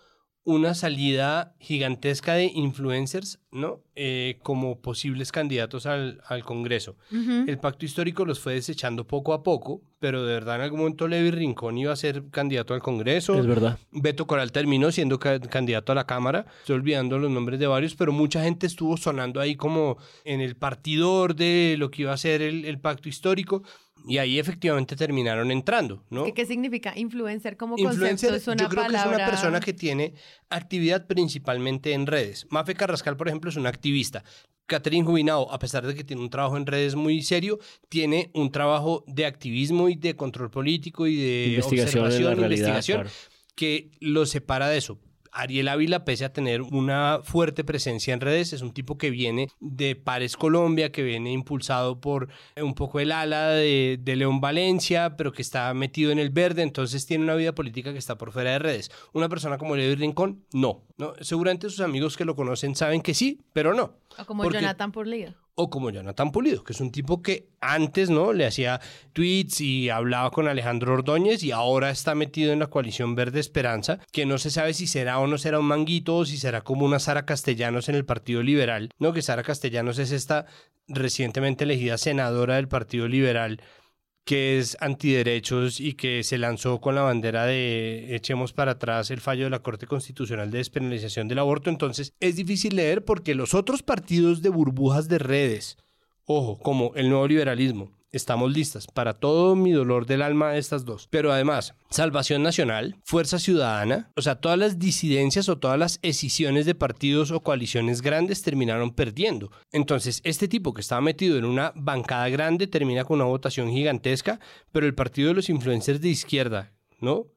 una salida gigantesca de influencers, ¿no? Eh, como posibles candidatos al, al Congreso. Ujú. El pacto histórico los fue desechando poco a poco, pero de verdad en algún momento Levi Rincón iba a ser candidato al Congreso. Es verdad. Beto Coral terminó siendo ca- candidato a la Cámara. Estoy olvidando los nombres de varios, pero mucha gente estuvo sonando ahí como en el partidor de lo que iba a ser el, el pacto histórico. Y ahí efectivamente terminaron entrando, ¿no? ¿Qué, qué significa influencer como Influencer, concepto? Es una yo creo palabra... que es una persona que tiene actividad principalmente en redes. Mafe Carrascal, por ejemplo, es una activista. Catherine Jubinao, a pesar de que tiene un trabajo en redes muy serio, tiene un trabajo de activismo y de control político y de Investigación la observación, realidad, investigación, claro. que lo separa de eso. Ariel Ávila, pese a tener una fuerte presencia en redes, es un tipo que viene de Pares Colombia, que viene impulsado por un poco el ala de, de León Valencia, pero que está metido en el verde, entonces tiene una vida política que está por fuera de redes. Una persona como Levi Rincón, no. no. Seguramente sus amigos que lo conocen saben que sí, pero no. O como Porque- Jonathan Pulido. o como Jonathan Pulido, que es un tipo que antes no le hacía tweets y hablaba con Alejandro Ordóñez y ahora está metido en la coalición Verde Esperanza, que no se sabe si será o no será un manguito o si será como una Sara Castellanos en el Partido Liberal, no que Sara Castellanos es esta recientemente elegida senadora del Partido Liberal que es antiderechos y que se lanzó con la bandera de echemos para atrás el fallo de la Corte Constitucional de despenalización del aborto. Entonces es difícil leer porque los otros partidos de burbujas de redes, ojo, como el nuevo liberalismo, estamos listas para todo mi dolor del alma de estas dos. Pero además, Salvación Nacional, Fuerza Ciudadana, o sea, todas las disidencias o todas las escisiones de partidos o coaliciones grandes terminaron perdiendo. Entonces, este tipo que estaba metido en una bancada grande termina con una votación gigantesca, pero el partido de los influencers de izquierda, ¿no?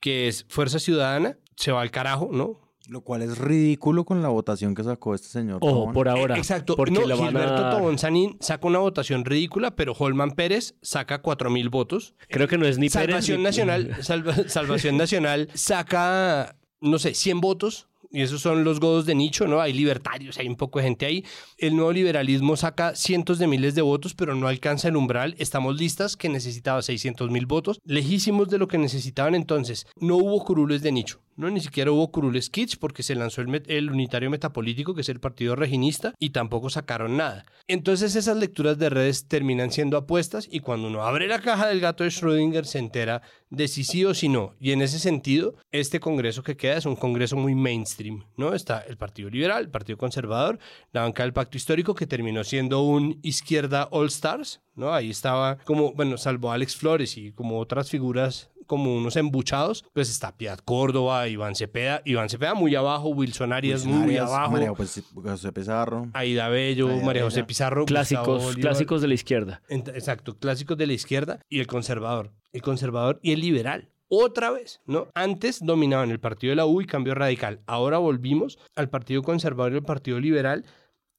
Que es Fuerza Ciudadana, se va al carajo, ¿no? Lo cual es ridículo con la votación que sacó este señor. Ojo, Tobón. por ahora. Exacto. Porque no, lo van a Gilberto Tobón Sanín saca una votación ridícula, pero Holman Pérez saca 4.000 votos. Creo que no es ni Pérez Salvación ni- Nacional, Salva- Salvación Nacional saca, no sé, 100 votos. Y esos son los godos de nicho, ¿no? Hay libertarios, hay un poco de gente ahí. El nuevo liberalismo saca cientos de miles de votos, pero no alcanza el umbral. Estamos listas que necesitaba 600 mil votos, lejísimos de lo que necesitaban entonces. No hubo curules de nicho, ¿no? Ni siquiera hubo curules kitsch porque se lanzó el, el unitario metapolítico, que es el partido reginista, y tampoco sacaron nada. Entonces esas lecturas de redes terminan siendo apuestas y cuando uno abre la caja del gato de Schrödinger se entera de si sí o si no. Y en ese sentido, este congreso que queda es un congreso muy mainstream, ¿no? Está el Partido Liberal, el Partido Conservador, la banca del Pacto Histórico, que terminó siendo un izquierda All Stars, ¿no? Ahí estaba como, bueno, salvo Alex Flores y como otras figuras como unos embuchados, pues está Piedad Córdoba, Iván Cepeda, Iván Cepeda muy abajo, Wilson Arias Wilson muy abajo, María José- José Pizarro. Aida Bello, Aida María José. Pizarro, Clásicos, clásicos de la izquierda. Exacto, clásicos de la izquierda y el conservador. El conservador y el liberal. Otra vez, ¿no? Antes dominaban el partido de la U y cambio radical. Ahora volvimos al partido conservador y al partido liberal.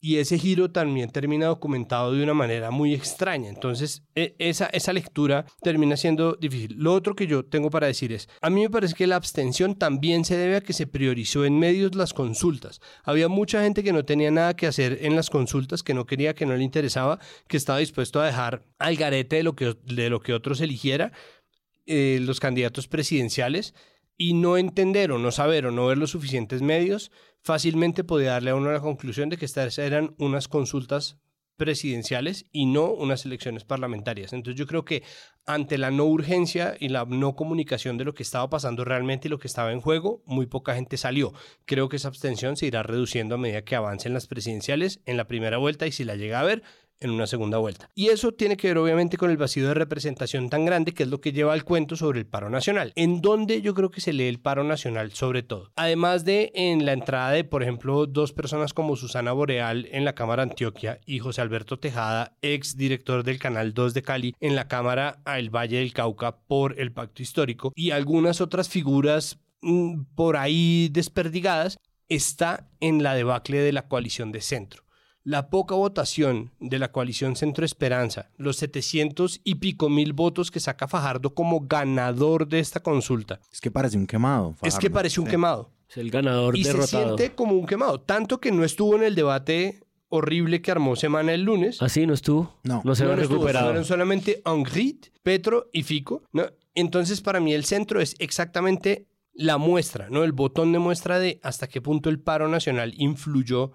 Y ese giro también termina documentado de una manera muy extraña. Entonces, e- esa, esa lectura termina siendo difícil. Lo otro que yo tengo para decir es, a mí me parece que la abstención también se debe a que se priorizó en medios las consultas. Había mucha gente que no tenía nada que hacer en las consultas, que no quería, que no le interesaba, que estaba dispuesto a dejar al garete de lo que, de lo que otros eligiera eh, los candidatos presidenciales y no entender o no saber o no ver los suficientes medios, fácilmente podía darle a uno la conclusión de que estas eran unas consultas presidenciales y no unas elecciones parlamentarias. Entonces yo creo que ante la no urgencia y la no comunicación de lo que estaba pasando realmente y lo que estaba en juego, muy poca gente salió. Creo que esa abstención se irá reduciendo a medida que avancen las presidenciales en la primera vuelta y si la llega a ver, en una segunda vuelta. Y eso tiene que ver obviamente con el vacío de representación tan grande que es lo que lleva al cuento sobre el paro nacional. En donde yo creo que se lee el paro nacional sobre todo. Además de en la entrada de, por ejemplo, dos personas como Susana Boreal en la Cámara Antioquia y José Alberto Tejada, ex director del Canal 2 de Cali, en la Cámara El Valle del Cauca por el Pacto Histórico y algunas otras figuras mm, por ahí desperdigadas, está en la debacle de la coalición de centro la poca votación de la coalición Centro Esperanza, los 700 y pico mil votos que saca Fajardo como ganador de esta consulta. Es que parece un quemado. Es que parece un quemado. Es el ganador y derrotado. se siente como un quemado, tanto que no estuvo en el debate horrible que armó Semana el lunes. ¿Así ¿Ah, no estuvo? No. No se No, no recuperado. fueron solamente Angrit, Petro y Fico. ¿no? Entonces, para mí, el centro es exactamente la muestra, ¿no? El botón de muestra de hasta qué punto el paro nacional influyó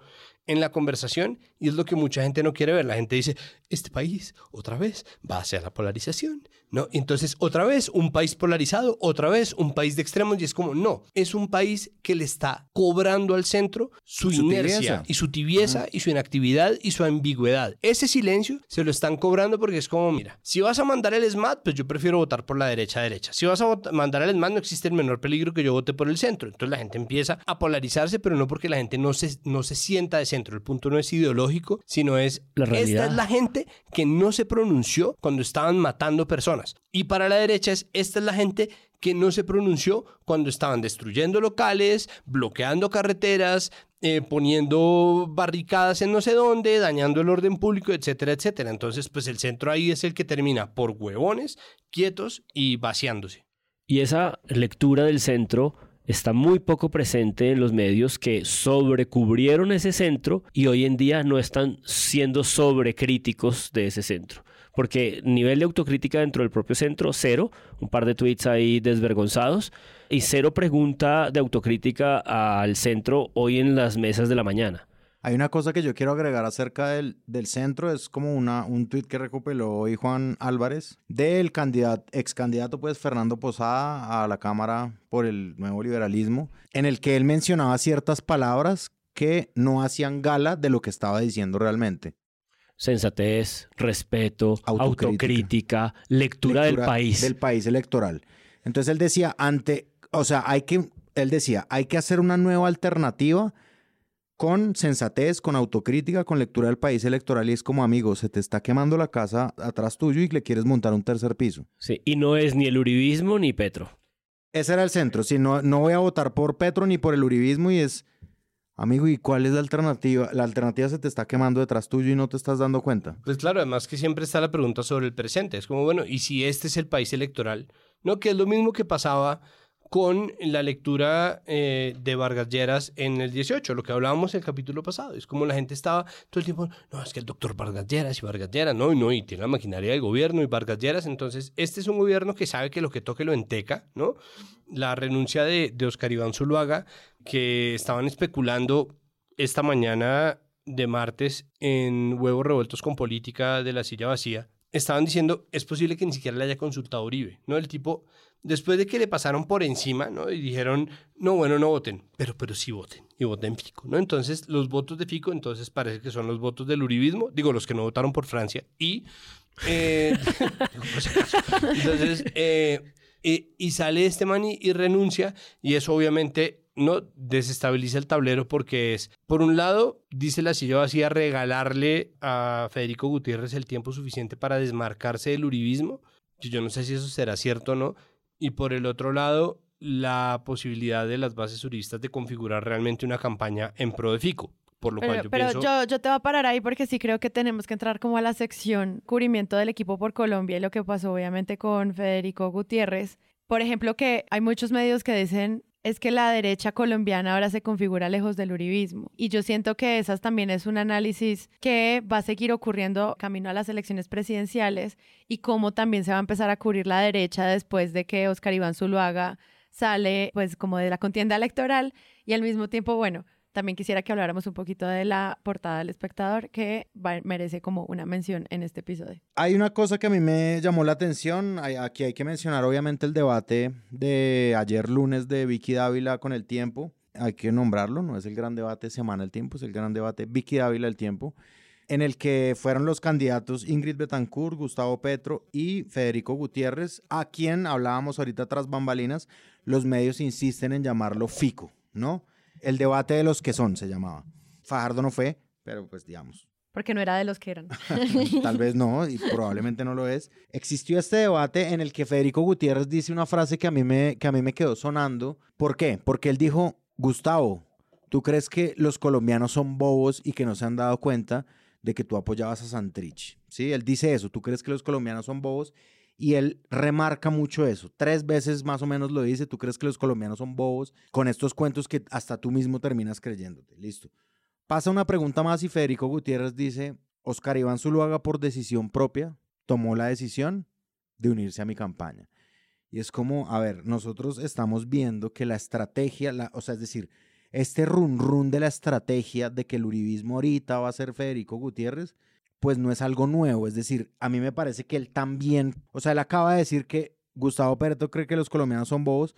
en la conversación y es lo que mucha gente no quiere ver. La gente dice, este país otra vez va hacia la polarización, ¿no? Entonces, otra vez un país polarizado, otra vez un país de extremos y es como, no, es un país que le está cobrando al centro su, Su inercia tibieza. y su tibieza y su inactividad y su ambigüedad. Ese silencio se lo están cobrando porque es como, mira, si vas a mandar el SMAT, pues yo prefiero votar por la derecha derecha. Si vas a mandar el SMAT, no existe el menor peligro que yo vote por el centro. Entonces la gente empieza a polarizarse, pero no porque la gente no se, no se sienta de centro. El punto no es ideológico, sino es, La esta realidad. es la gente que no se pronunció cuando estaban matando personas. Y para la derecha es, esta es la gente que no se pronunció cuando estaban destruyendo locales, bloqueando carreteras, eh, poniendo barricadas en no sé dónde, dañando el orden público, etcétera, etcétera. Entonces, pues el centro ahí es el que termina por huevones, quietos y vaciándose. Y esa lectura del centro está muy poco presente en los medios que sobrecubrieron ese centro y hoy en día no están siendo sobrecríticos de ese centro. Porque nivel de autocrítica dentro del propio centro, cero, un par de tweets ahí desvergonzados, y cero pregunta de autocrítica al centro hoy en las mesas de la mañana. Hay una cosa que yo quiero agregar acerca del, del centro, es como una, un tuit que recopiló hoy Juan Álvarez del candidato, ex candidato pues Fernando Posada a la Cámara por el nuevo liberalismo, en el que él mencionaba ciertas palabras que no hacían gala de lo que estaba diciendo realmente. Sensatez, respeto, Autocrítica. autocrítica, lectura, del país. Del país electoral. Entonces él decía, ante, o sea, hay que, él decía, hay que hacer una nueva alternativa con sensatez, con autocrítica, con lectura del país electoral y es como, amigo, se te está quemando la casa atrás tuyo y le quieres montar un tercer piso. Sí, y no es ni el uribismo ni Petro. Ese era el centro, si no, no voy a votar por Petro ni por el uribismo y es, amigo, ¿y cuál es la alternativa? La alternativa se te está quemando detrás tuyo y no te estás dando cuenta. Pues claro, además que siempre está la pregunta sobre el presente. Es como, bueno, ¿y si este es el país electoral? No, que es lo mismo que pasaba con la lectura eh, de Vargas Lleras en el 18, lo que hablábamos el capítulo pasado. Es como la gente estaba todo el tiempo, no, es que el doctor Vargas Lleras y Vargas Lleras, no, y no, y tiene la maquinaria del gobierno y Vargas Lleras. Entonces, este es un gobierno que sabe que lo que toque lo enteca, ¿no? La renuncia de, de Oscar Iván Zuluaga, que estaban especulando esta mañana de martes en Huevos Revueltos con Política de la Silla Vacía, estaban diciendo, es posible que ni siquiera le haya consultado a Uribe, ¿no? El tipo, después de que le pasaron por encima, ¿no? Y dijeron, no, bueno, no voten, pero, pero sí voten, y voten Fico, ¿no? Entonces, los votos de Fico, entonces parece que son los votos del uribismo, digo, los que no votaron por Francia, y... eh, entonces, eh, y, sale este man y, renuncia, y eso obviamente no desestabiliza el tablero porque es, por un lado, dice la silla vacía, regalarle a Federico Gutiérrez el tiempo suficiente para desmarcarse del uribismo. Yo no sé si eso será cierto o no. Y por el otro lado, la posibilidad de las bases uribistas de configurar realmente una campaña en pro de Fico. Por lo Pero, cual yo pero pienso... yo, yo te voy a parar ahí porque sí creo que tenemos que entrar como a la sección cubrimiento del equipo por Colombia y lo que pasó obviamente con Federico Gutiérrez. Por ejemplo, que hay muchos medios que dicen es que la derecha colombiana ahora se configura lejos del uribismo. Y yo siento que esas también es un análisis que va a seguir ocurriendo camino a las elecciones presidenciales y cómo también se va a empezar a cubrir la derecha después de que Oscar Iván Zuluaga sale pues como de la contienda electoral y al mismo tiempo, bueno, también quisiera que habláramos un poquito de la portada del espectador que merece como una mención en este episodio. Hay una cosa que a mí me llamó la atención. Aquí hay que mencionar, obviamente, el debate de ayer lunes de Vicky Dávila con el tiempo. Hay que nombrarlo, no es el gran debate Semana el Tiempo, es el gran debate Vicky Dávila el Tiempo. en el que fueron los candidatos Ingrid Betancourt, Gustavo Petro y Federico Gutiérrez, a quien hablábamos ahorita tras bambalinas, los medios insisten en llamarlo FICO, ¿no? El debate de los que son se llamaba. Fajardo no fue, pero pues digamos, porque no era de los que eran. Tal vez no, y probablemente no lo es. Existió este debate en el que Federico Gutiérrez dice una frase que a mí me, que a mí me quedó sonando. ¿Por qué? Porque él dijo, Gustavo, ¿tú crees que los colombianos son bobos y que no se han dado cuenta de que tú apoyabas a Santrich? ¿Sí? Él dice eso, ¿tú crees que los colombianos son bobos? Y él remarca mucho eso. Tres veces más o menos lo dice, ¿tú crees que los colombianos son bobos? Con estos cuentos que hasta tú mismo terminas creyéndote. Listo. Pasa una pregunta más y Federico Gutiérrez dice, Oscar Iván Zuluaga por decisión propia tomó la decisión de unirse a mi campaña. Y es como, a ver, nosotros estamos viendo que la estrategia, la, o sea, es decir, este run run de la estrategia de que el uribismo ahorita va a ser Federico Gutiérrez, pues no es algo nuevo. Es decir, a mí me parece que él también, o sea, él acaba de decir que Gustavo Perto cree que los colombianos son bobos,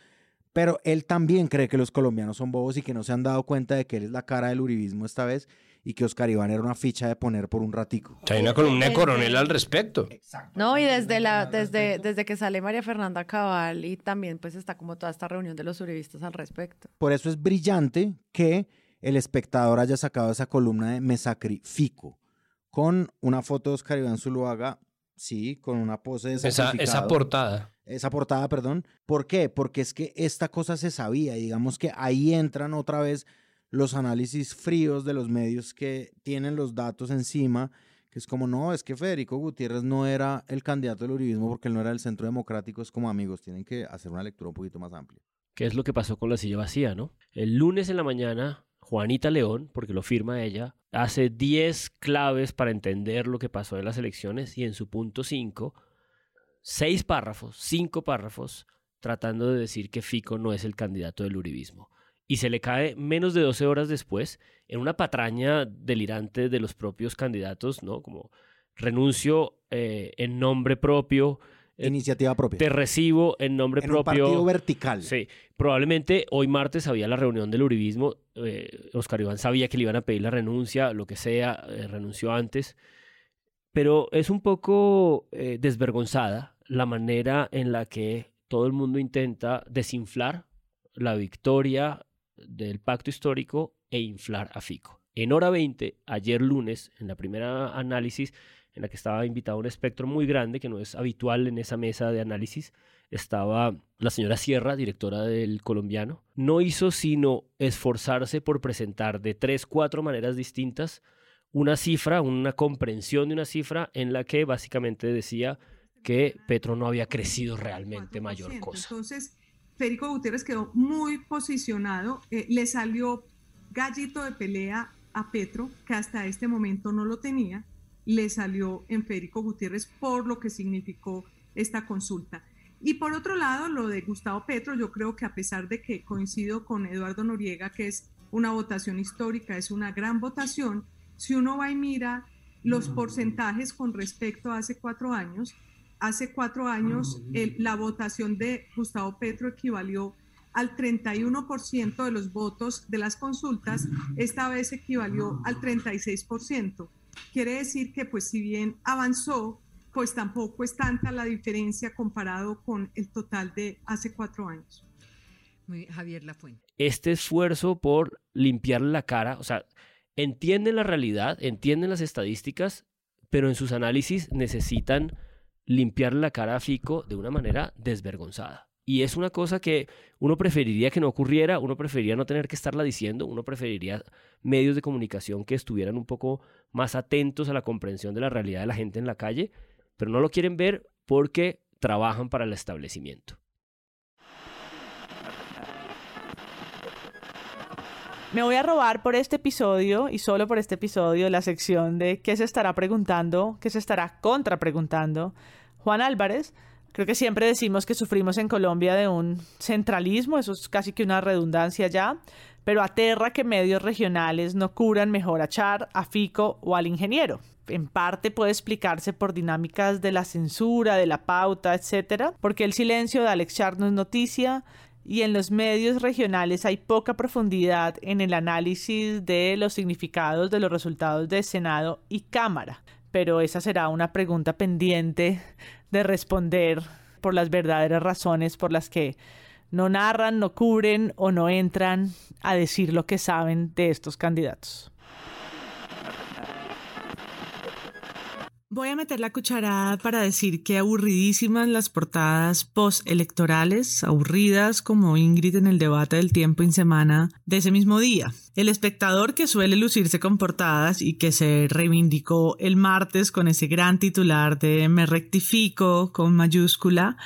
pero él también cree que los colombianos son bobos y que no se han dado cuenta de que él es la cara del uribismo esta vez y que Oscar Iván era una ficha de poner por un ratico. hay una columna de coronel al respecto. No, y desde la desde desde que sale María Fernanda Cabal y también pues está como toda esta reunión de los uribistas al respecto. Por eso es brillante que el espectador haya sacado esa columna de Me sacrifico con una foto de Oscar Iván Zuluaga, sí, con una pose de esa, esa portada esa portada, perdón. ¿Por qué? Porque es que esta cosa se sabía, digamos que ahí entran otra vez los análisis fríos de los medios que tienen los datos encima, que es como, no, es que Federico Gutiérrez no era el candidato del uribismo porque él no era el centro democrático, es como amigos, tienen que hacer una lectura un poquito más amplia. ¿Qué es lo que pasó con la silla vacía, no? El lunes en la mañana, Juanita León, porque lo firma ella, hace 10 claves para entender lo que pasó en las elecciones y en su punto 5 seis párrafos, cinco párrafos, tratando de decir que Fico no es el candidato del uribismo. Y se le cae menos de 12 horas después en una patraña delirante de los propios candidatos, ¿no? Como renuncio eh, en nombre propio. Eh, Iniciativa propia. Te recibo en nombre propio. Un partido vertical. Sí. Probablemente hoy martes había la reunión del uribismo. Eh, Oscar Iván sabía que le iban a pedir la renuncia, lo que sea, renunció antes. Pero es un poco desvergonzada la manera en la que todo el mundo intenta desinflar la victoria del pacto histórico e inflar a Fico. En hora 20, ayer lunes, en la primera análisis, en la que estaba invitado un espectro muy grande, que no es habitual en esa mesa de análisis, estaba la señora Sierra, directora del colombiano. No hizo sino esforzarse por presentar de tres, cuatro maneras distintas una cifra, una comprensión de una cifra en la que básicamente decía que Petro no había crecido realmente mayor cosa. Entonces, Federico Gutiérrez quedó muy posicionado, eh, le salió gallito de pelea a Petro, que hasta este momento no lo tenía, le salió en Federico Gutiérrez por lo que significó esta consulta. Y por otro lado, lo de Gustavo Petro, yo creo que a pesar de que coincido con Eduardo Noriega, que es una votación histórica, es una gran votación, si uno va y mira los porcentajes con respecto a hace cuatro años, hace cuatro años la votación de Gustavo Petro equivalió al 31% de los votos de las consultas, esta vez equivalió al 36%. Quiere decir que pues si bien avanzó, pues tampoco es tanta la diferencia comparado con el total de hace cuatro años. Javier Lafuente. Este esfuerzo por limpiarle la cara, o sea, entienden la realidad, entienden las estadísticas, pero en sus análisis necesitan limpiar la cara a Fico de una manera desvergonzada. Y es una cosa que uno preferiría que no ocurriera, uno preferiría no tener que estarla diciendo, uno preferiría medios de comunicación que estuvieran un poco más atentos a la comprensión de la realidad de la gente en la calle, pero no lo quieren ver porque trabajan para el establecimiento. Me voy a robar por este episodio y solo por este episodio la sección de qué se estará preguntando, qué se estará contrapreguntando Juan Álvarez. Creo que siempre decimos que sufrimos en Colombia de un centralismo, eso es casi que una redundancia ya, pero aterra que medios regionales no curan mejor a Char, a Fico o al ingeniero. En parte puede explicarse por dinámicas de la censura, de la pauta, etc. Porque el silencio de Alex Char no es noticia, y en los medios regionales hay poca profundidad en el análisis de los significados de los resultados de Senado y Cámara. Pero esa será una pregunta pendiente de responder por las verdaderas razones por las que no narran, no cubren o no entran a decir lo que saben de estos candidatos. Voy a meter la cucharada para decir que aburridísimas las portadas postelectorales, aburridas como Ingrid en el debate del tiempo en semana de ese mismo día. El espectador que suele lucirse con portadas y que se reivindicó el martes con ese gran titular de Me rectifico con mayúscula,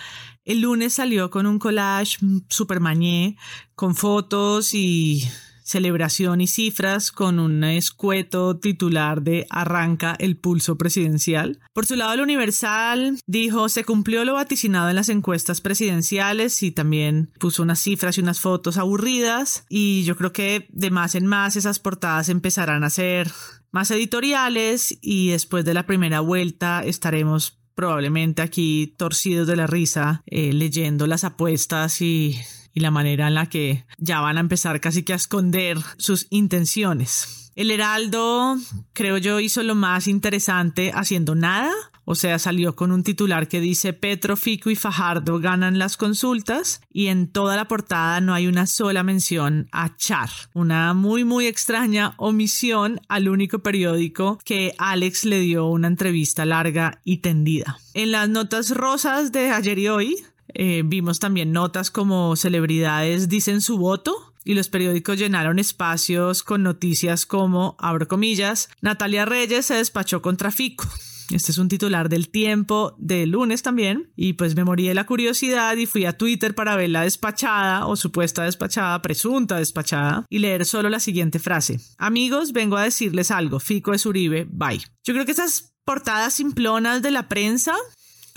el lunes salió con un collage super mañé con fotos y celebración y cifras con un escueto titular de Arranca el pulso presidencial. Por su lado, el Universal dijo se cumplió lo vaticinado en las encuestas presidenciales y también puso unas cifras y unas fotos aburridas y yo creo que de más en más esas portadas empezarán a ser más editoriales y después de la primera vuelta estaremos probablemente aquí torcidos de la risa eh, leyendo las apuestas y y la manera en la que ya van a empezar casi que a esconder sus intenciones. El Heraldo, creo yo, hizo lo más interesante haciendo nada. O sea, salió con un titular que dice Petro, Fico y Fajardo ganan las consultas y en toda la portada no hay una sola mención a Char. Una muy muy extraña omisión al único periódico que Alex le dio una entrevista larga y tendida. En las notas rosas de ayer y hoy eh, vimos también notas como celebridades dicen su voto y los periódicos llenaron espacios con noticias como, abro comillas, Natalia Reyes se despachó contra Fico. Este es un titular del tiempo de lunes también. Y pues me morí de la curiosidad y fui a Twitter para ver la despachada o supuesta despachada, presunta despachada, y leer solo la siguiente frase. Amigos, vengo a decirles algo. Fico es Uribe. Bye. Yo creo que esas portadas simplonas de la prensa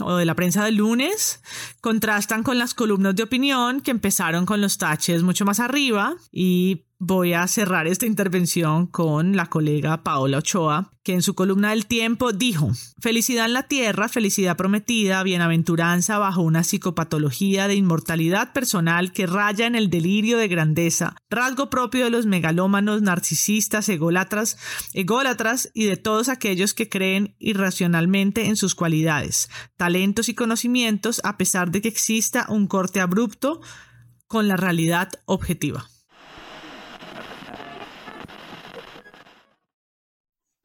o de la prensa del lunes contrastan con las columnas de opinión que empezaron con los taches mucho más arriba y voy a cerrar esta intervención con la colega Paola Ochoa, que en su columna del tiempo dijo, felicidad en la tierra, felicidad prometida, bienaventuranza bajo una psicopatología de inmortalidad personal que raya en el delirio de grandeza, rasgo propio de los megalómanos, narcisistas, ególatras, ególatras y de todos aquellos que creen irracionalmente en sus cualidades, talentos y conocimientos a pesar de que exista un corte abrupto con la realidad objetiva.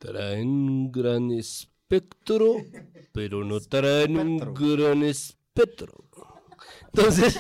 Traen un gran espectro, pero no traen un gran espectro. Entonces,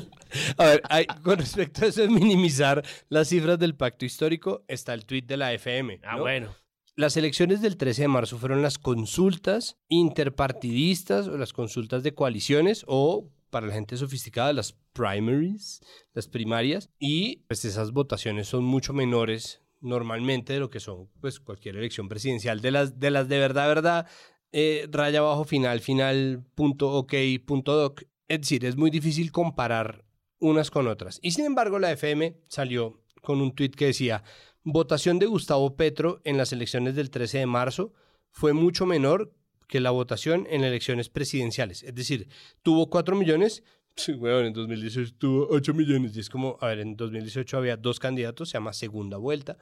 a ver, con respecto a eso de minimizar las cifras del pacto histórico, está el tuit de la FM. Ah, bueno. Las elecciones del 13 de marzo fueron las consultas interpartidistas o las consultas de coaliciones o para la gente sofisticada las primaries, las primarias y pues esas votaciones son mucho menores normalmente de lo que son pues cualquier elección presidencial de las de las de verdad verdad eh, raya abajo final final punto ok punto doc. Es decir es muy difícil comparar unas con otras. Y sin embargo la FM salió con un tuit que decía votación de Gustavo Petro en las elecciones del 13 de marzo fue mucho menor que la votación en elecciones presidenciales es decir tuvo 4 millones Sí, bueno, en 2018 tuvo 8 millones y es como, a ver, en 2018 había dos candidatos, se llama segunda vuelta.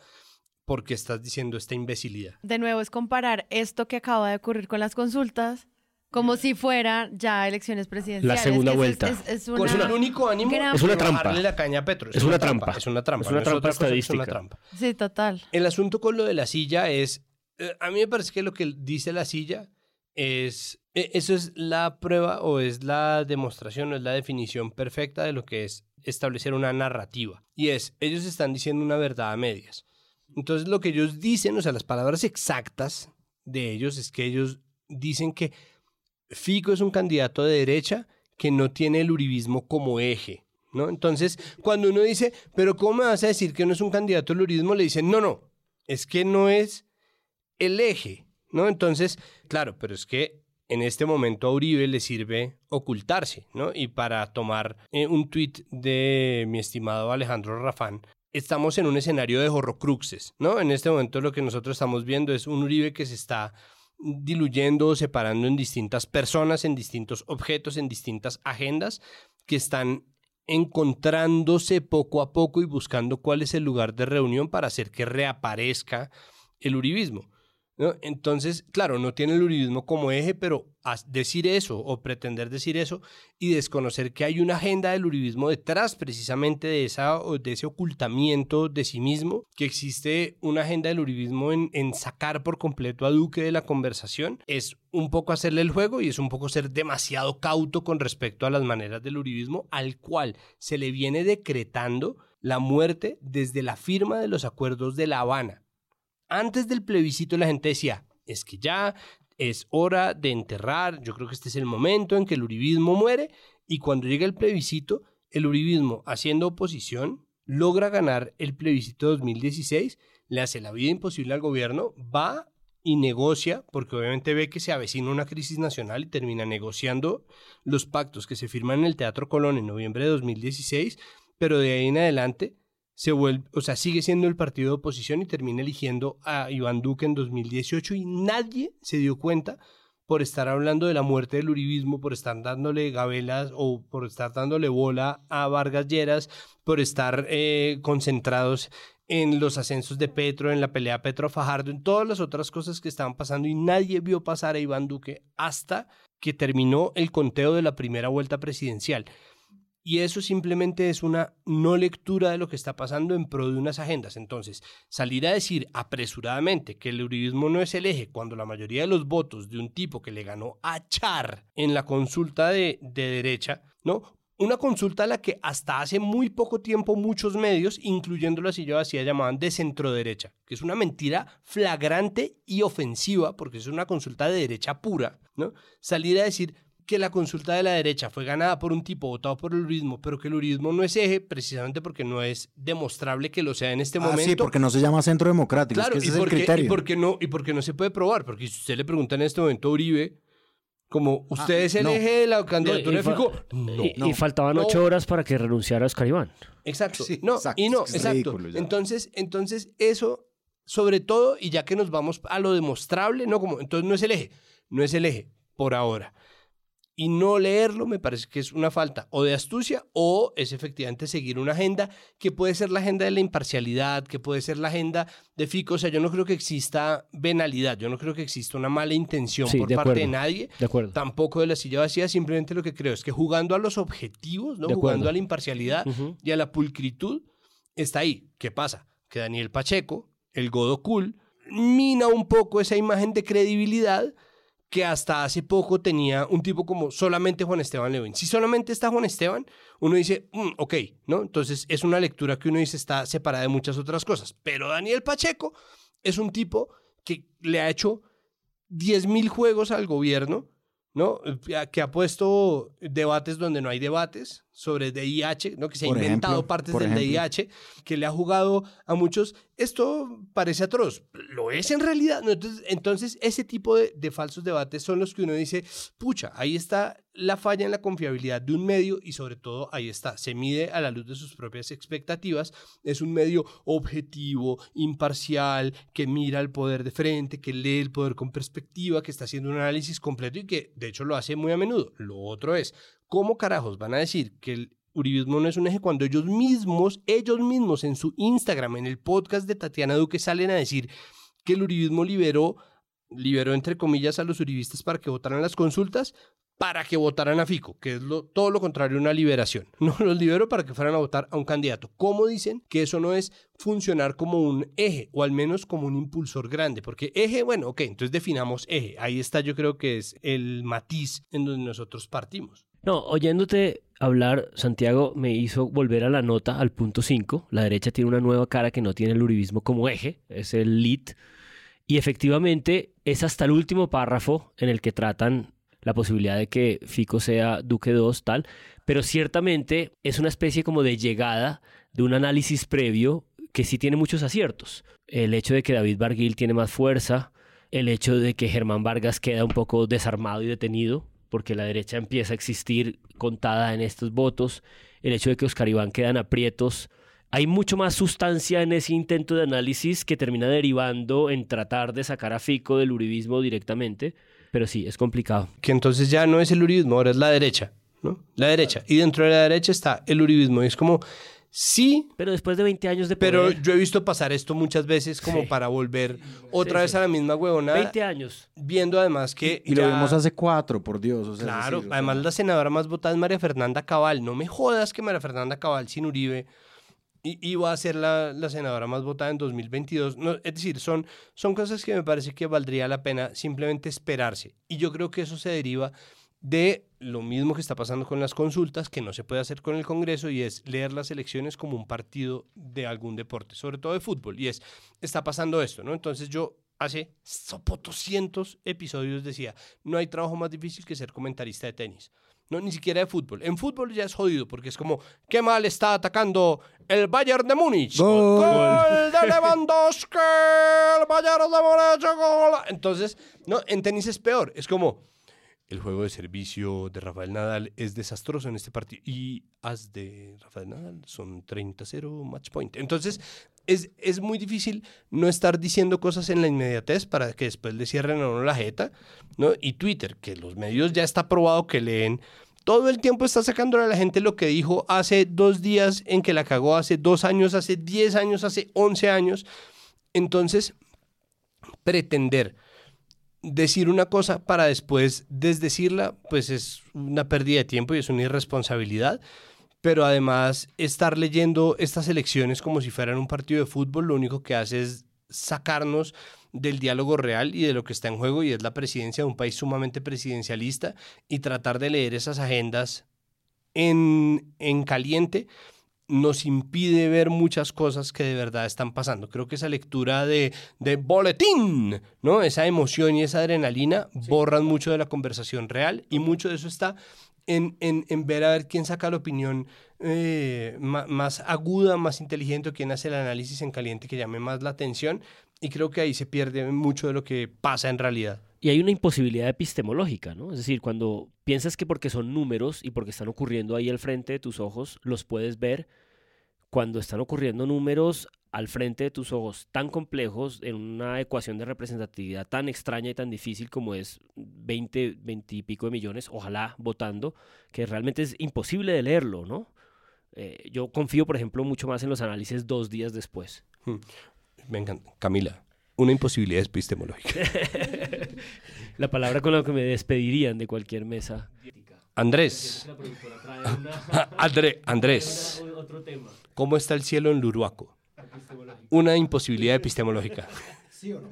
¿Por qué estás diciendo esta imbecilidad? De nuevo, es comparar esto que acaba de ocurrir con las consultas como si fuera ya elecciones presidenciales. La segunda vuelta. Es, una, el único ánimo es una trampa. la caña a Petro. Es, una, trampa. Es una trampa. Es una trampa estadística. Es una trampa. Sí, total. El asunto con lo de la silla es, eh, a mí me parece que lo que dice la silla es, e, eso es la prueba o es la demostración o es la definición perfecta de lo que es establecer una narrativa. Y es, ellos están diciendo una verdad a medias. Entonces lo que ellos dicen, o sea, las palabras exactas de ellos es que ellos dicen que Fico es un candidato de derecha que no tiene el uribismo como eje. ¿no? Entonces, cuando uno dice, pero ¿cómo me vas a decir que no es un candidato al uribismo? Le dicen, no, no, es que no es el eje. ¿No? Entonces, claro, pero es que en este momento a Uribe le sirve ocultarse, ¿no? Y para tomar eh, un tuit de mi estimado Alejandro Rafán, estamos en un escenario de horrocruxes, ¿no? En este momento lo que nosotros estamos viendo es un Uribe que se está diluyendo, separando en distintas personas, en distintos objetos, en distintas agendas que están encontrándose poco a poco y buscando cuál es el lugar de reunión para hacer que reaparezca el uribismo. Entonces, claro, no tiene el uribismo como eje, pero decir eso o pretender decir eso y desconocer que hay una agenda del uribismo detrás precisamente de, esa, de ese ocultamiento de sí mismo, que existe una agenda del uribismo en, en sacar por completo a Duque de la conversación, es un poco hacerle el juego y es un poco ser demasiado cauto con respecto a las maneras del uribismo al cual se le viene decretando la muerte desde la firma de los acuerdos de La Habana antes del plebiscito la gente decía, es que ya es hora de enterrar, yo creo que este es el momento en que el uribismo muere y cuando llega el plebiscito, el uribismo haciendo oposición logra ganar el plebiscito 2016, le hace la vida imposible al gobierno, va y negocia, porque obviamente ve que se avecina una crisis nacional y termina negociando los pactos que se firman en el Teatro Colón en noviembre de 2016, pero de ahí en adelante se vuelve, o sea, sigue siendo el partido de oposición y termina eligiendo a Iván Duque en 2018 y nadie se dio cuenta por estar hablando de la muerte del uribismo, por estar dándole gabelas o por estar dándole bola a Vargas Lleras, por estar eh, concentrados en los ascensos de Petro, en la pelea Petro-Fajardo, en todas las otras cosas que estaban pasando y nadie vio pasar a Iván Duque hasta que terminó el conteo de la primera vuelta presidencial. Y eso simplemente es una no lectura de lo que está pasando en pro de unas agendas. Entonces, salir a decir apresuradamente que el uribismo no es el eje cuando la mayoría de los votos de un tipo que le ganó a Char en la consulta de, derecha, ¿no? Una consulta a la que hasta hace muy poco tiempo muchos medios, incluyendo la yo hacía, llamaban de centro derecha, que es una mentira flagrante y ofensiva, porque es una consulta de derecha pura, ¿no? Salir a decir, que la consulta de la derecha fue ganada por un tipo votado por el uribismo, pero que el uribismo no es eje precisamente porque no es demostrable que lo sea en este ah, momento. Sí, porque no se llama centro democrático. Claro, ese y, es porque, el criterio. y porque no y porque no se puede probar, porque si usted le pregunta en este momento a Uribe como usted Ah, es el no. eje de la candidatura Y, de Fico, y- no, y faltaban no. ocho horas para que renunciara Oscar Iván. Exacto. Sí, no, exacto, y no, es que es exacto. Entonces, entonces eso, sobre todo, y ya que nos vamos a lo demostrable, no como, entonces no es el eje, no es el eje por ahora. Y no leerlo me parece que es una falta o de astucia o es efectivamente seguir una agenda que puede ser la agenda de la imparcialidad, que puede ser la agenda de Fico. O sea, yo no creo que exista venalidad, yo no creo que exista una mala intención Sí, por de parte de nadie. de acuerdo. Tampoco de la silla vacía, simplemente lo que creo es que jugando a los objetivos, ¿no? Jugando a la imparcialidad y a la pulcritud, está ahí. ¿Qué pasa? Que Daniel Pacheco, el godo cool, mina un poco esa imagen de credibilidad que hasta hace poco tenía un tipo como solamente Juan Esteban Levin. Si solamente está Juan Esteban, uno dice, "Mm, ok, ¿no? Entonces es una lectura que uno dice está separada de muchas otras cosas. Pero Daniel Pacheco es un tipo que le ha hecho 10.000 juegos al gobierno, ¿no? Eh, Que ha puesto debates donde no hay debates sobre DIH, ¿no? Que se ha inventado ejemplo, partes del ejemplo. DIH, que le ha jugado a muchos. Esto parece atroz. ¿Lo es en realidad? No, entonces, entonces, ese tipo de, de falsos debates son los que uno dice, pucha, ahí está la falla en la confiabilidad de un medio y sobre todo ahí está, se mide a la luz de sus propias expectativas. Es un medio objetivo, imparcial, que mira el poder de frente, que lee el poder con perspectiva, que está haciendo un análisis completo y que de hecho lo hace muy a menudo. Lo otro es, ¿cómo carajos van a decir que el uribismo no es un eje cuando ellos mismos, ellos mismos en su Instagram, en el podcast de Tatiana Duque, salen a decir que el uribismo liberó, liberó entre comillas a los uribistas para que votaran las consultas? para que votaran a Fico, que es todo lo contrario a una liberación. No los liberó para que fueran a votar a un candidato. ¿Cómo dicen que eso no es funcionar como un eje o al menos como un impulsor grande? Porque eje, bueno, ok, entonces definamos eje. Ahí está yo creo que es el matiz en donde nosotros partimos. No, oyéndote hablar, Santiago me hizo volver a la nota, al punto 5. La derecha tiene una nueva cara que no tiene el uribismo como eje, es el lead. Y efectivamente es hasta el último párrafo en el que tratan la posibilidad de que Fico sea Duque 2, tal, pero ciertamente es una especie como de llegada de un análisis previo que sí tiene muchos aciertos. El hecho de que David Barguil tiene más fuerza, el hecho de que Germán Vargas queda un poco desarmado y detenido, porque la derecha empieza a existir contada en estos votos, el hecho de que Oscar Iván quedan aprietos. Hay mucho más sustancia en ese intento de análisis que termina derivando en tratar de sacar a Fico del uribismo directamente, pero sí, es complicado. Que entonces ya no es el uribismo, ahora es la derecha. ¿no? La derecha. Y dentro de la derecha está el uribismo. Y es como, sí. Pero después de 20 años de poder. Pero yo he visto pasar esto muchas veces como para volver otra vez a la misma huevonada. 20 años. Viendo además que. Y, lo vimos hace cuatro, por Dios. claro, además la senadora más votada es María Fernanda Cabal. No me jodas que María Fernanda Cabal sin Uribe iba a ser la, la, senadora más votada en 2022. No, es decir, son, son cosas que me parece que valdría la pena simplemente esperarse. Y yo creo que eso se deriva de lo mismo que está pasando con las consultas, que no se puede hacer con el Congreso, y es leer las elecciones como un partido de algún deporte, sobre todo de fútbol. Y es, está pasando esto, ¿no? Entonces yo hace 200 episodios decía, no hay trabajo más difícil que ser comentarista de tenis. No, ni siquiera de fútbol. En fútbol ya es jodido porque es como, qué mal está atacando el Bayern de Múnich. Gol, gol de Lewandowski, el Bayern de Múnich, gol. Entonces, no, en tenis es peor. Es como, el juego de servicio de Rafael Nadal es desastroso en este partido. Y as de Rafael Nadal son 30-0 match point. Entonces, es, es, muy difícil no estar diciendo cosas en la inmediatez para que después le cierren a uno la jeta, ¿no? Y Twitter, que los medios ya está probado que leen, todo el tiempo está sacándole a la gente lo que dijo hace dos días en que la cagó, hace dos años, hace diez años, hace once años. Entonces, pretender decir una cosa para después desdecirla, pues es una pérdida de tiempo y es una irresponsabilidad. Pero además estar leyendo estas elecciones como si fueran un partido de fútbol, lo único que hace es sacarnos del diálogo real y de lo que está en juego y es la presidencia de un país sumamente presidencialista y tratar de leer esas agendas en, en caliente nos impide ver muchas cosas que de verdad están pasando. Creo que esa lectura de, de boletín, ¿no? Esa emoción y esa adrenalina borran mucho de la conversación real y mucho de eso está en, en, en, ver a ver quién saca la opinión eh, más, aguda, más inteligente, o quién hace el análisis en caliente que llame más la atención. Y creo que ahí se pierde mucho de lo que pasa en realidad. Y hay una imposibilidad epistemológica, ¿no? Es decir, cuando piensas que porque son números y porque están ocurriendo ahí al frente de tus ojos, los puedes ver, cuando están ocurriendo números al frente de tus ojos tan complejos en una ecuación de representatividad tan extraña y tan difícil como es 20, 20 y pico de millones, ojalá votando, que realmente es imposible de leerlo, ¿no? Eh, yo confío, por ejemplo, mucho más en los análisis dos días después. Hmm. Venga, Camila, una imposibilidad epistemológica. la palabra con la que me despedirían de cualquier mesa. Andrés. André, Andrés. ¿Cómo está el cielo en Luruaco? una imposibilidad epistemológica. ¿Sí o no?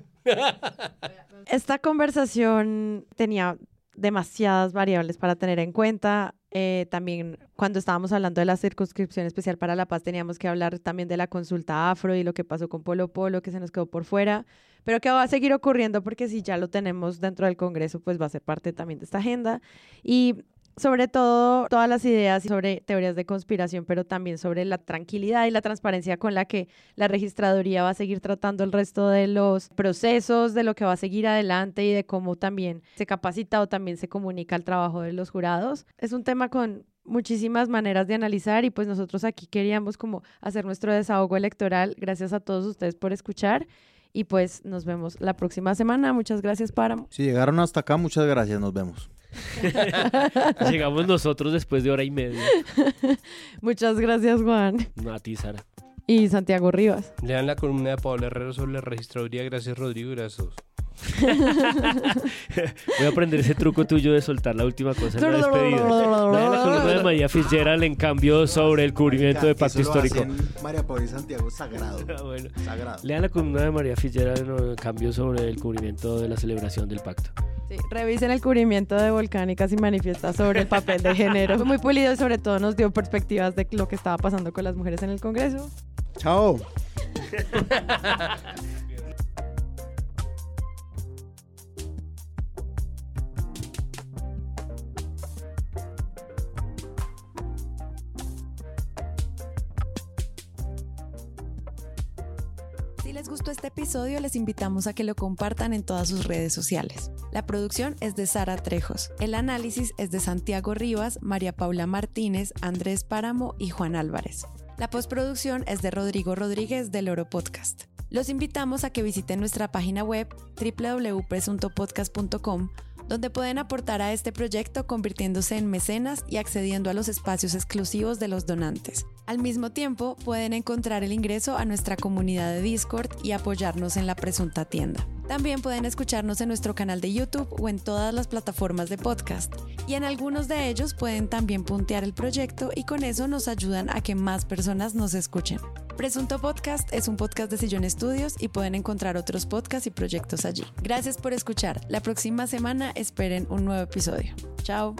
Esta conversación tenía demasiadas variables para tener en cuenta. Eh, también cuando estábamos hablando de la circunscripción especial para la paz teníamos que hablar también de la consulta afro y lo que pasó con Polo Polo, que se nos quedó por fuera, pero que va a seguir ocurriendo porque si ya lo tenemos dentro del Congreso, pues va a ser parte también de esta agenda. Y sobre todo todas las ideas sobre teorías de conspiración, pero también sobre la tranquilidad y la transparencia con la que la registraduría va a seguir tratando el resto de los procesos, de lo que va a seguir adelante y de cómo también se capacita o también se comunica el trabajo de los jurados. Es un tema con muchísimas maneras de analizar y pues nosotros aquí queríamos como hacer nuestro desahogo electoral. Gracias a todos ustedes por escuchar y pues nos vemos la próxima semana. Muchas gracias, Páramo. Si llegaron hasta acá, muchas gracias. Nos vemos. Llegamos nosotros después de hora y media. Muchas gracias, Juan. No, a ti, Sara. Y Santiago Rivas. Lean la columna de Pablo Herrero sobre la registraduría. Gracias, Rodrigo. Gracias. Voy a aprender ese truco tuyo de soltar la última cosa en la despedida. Lean la columna de María Fitzgerald en cambio sobre el cubrimiento de pacto histórico. María Paula y Santiago, sagrado. Ah, sagrado. Lean la columna de María Fitzgerald en cambio sobre el cubrimiento de la celebración del pacto. Sí, revisen el cubrimiento de Volcánicas y manifiesta sobre el papel de género. Fue muy pulido y sobre todo nos dio perspectivas de lo que estaba pasando con las mujeres en el Congreso. Chao. Les gustó este episodio, les invitamos a que lo compartan en todas sus redes sociales. La producción es de Sara Trejos. El análisis es de Santiago Rivas, María Paula Martínez, Andrés Páramo y Juan Álvarez. La postproducción es de Rodrigo Rodríguez del Oro Podcast. Los invitamos a que visiten nuestra página web www.presuntopodcast.com donde pueden aportar a este proyecto convirtiéndose en mecenas y accediendo a los espacios exclusivos de los donantes. Al mismo tiempo, pueden encontrar el ingreso a nuestra comunidad de Discord y apoyarnos en la presunta tienda. También pueden escucharnos en nuestro canal de YouTube o en todas las plataformas de podcast. Y en algunos de ellos pueden también puntear el proyecto y con eso nos ayudan a que más personas nos escuchen. Presunto Podcast es un podcast de Sillón Estudios y pueden encontrar otros podcasts y proyectos allí. Gracias por escuchar. La próxima semana esperen un nuevo episodio. Chao.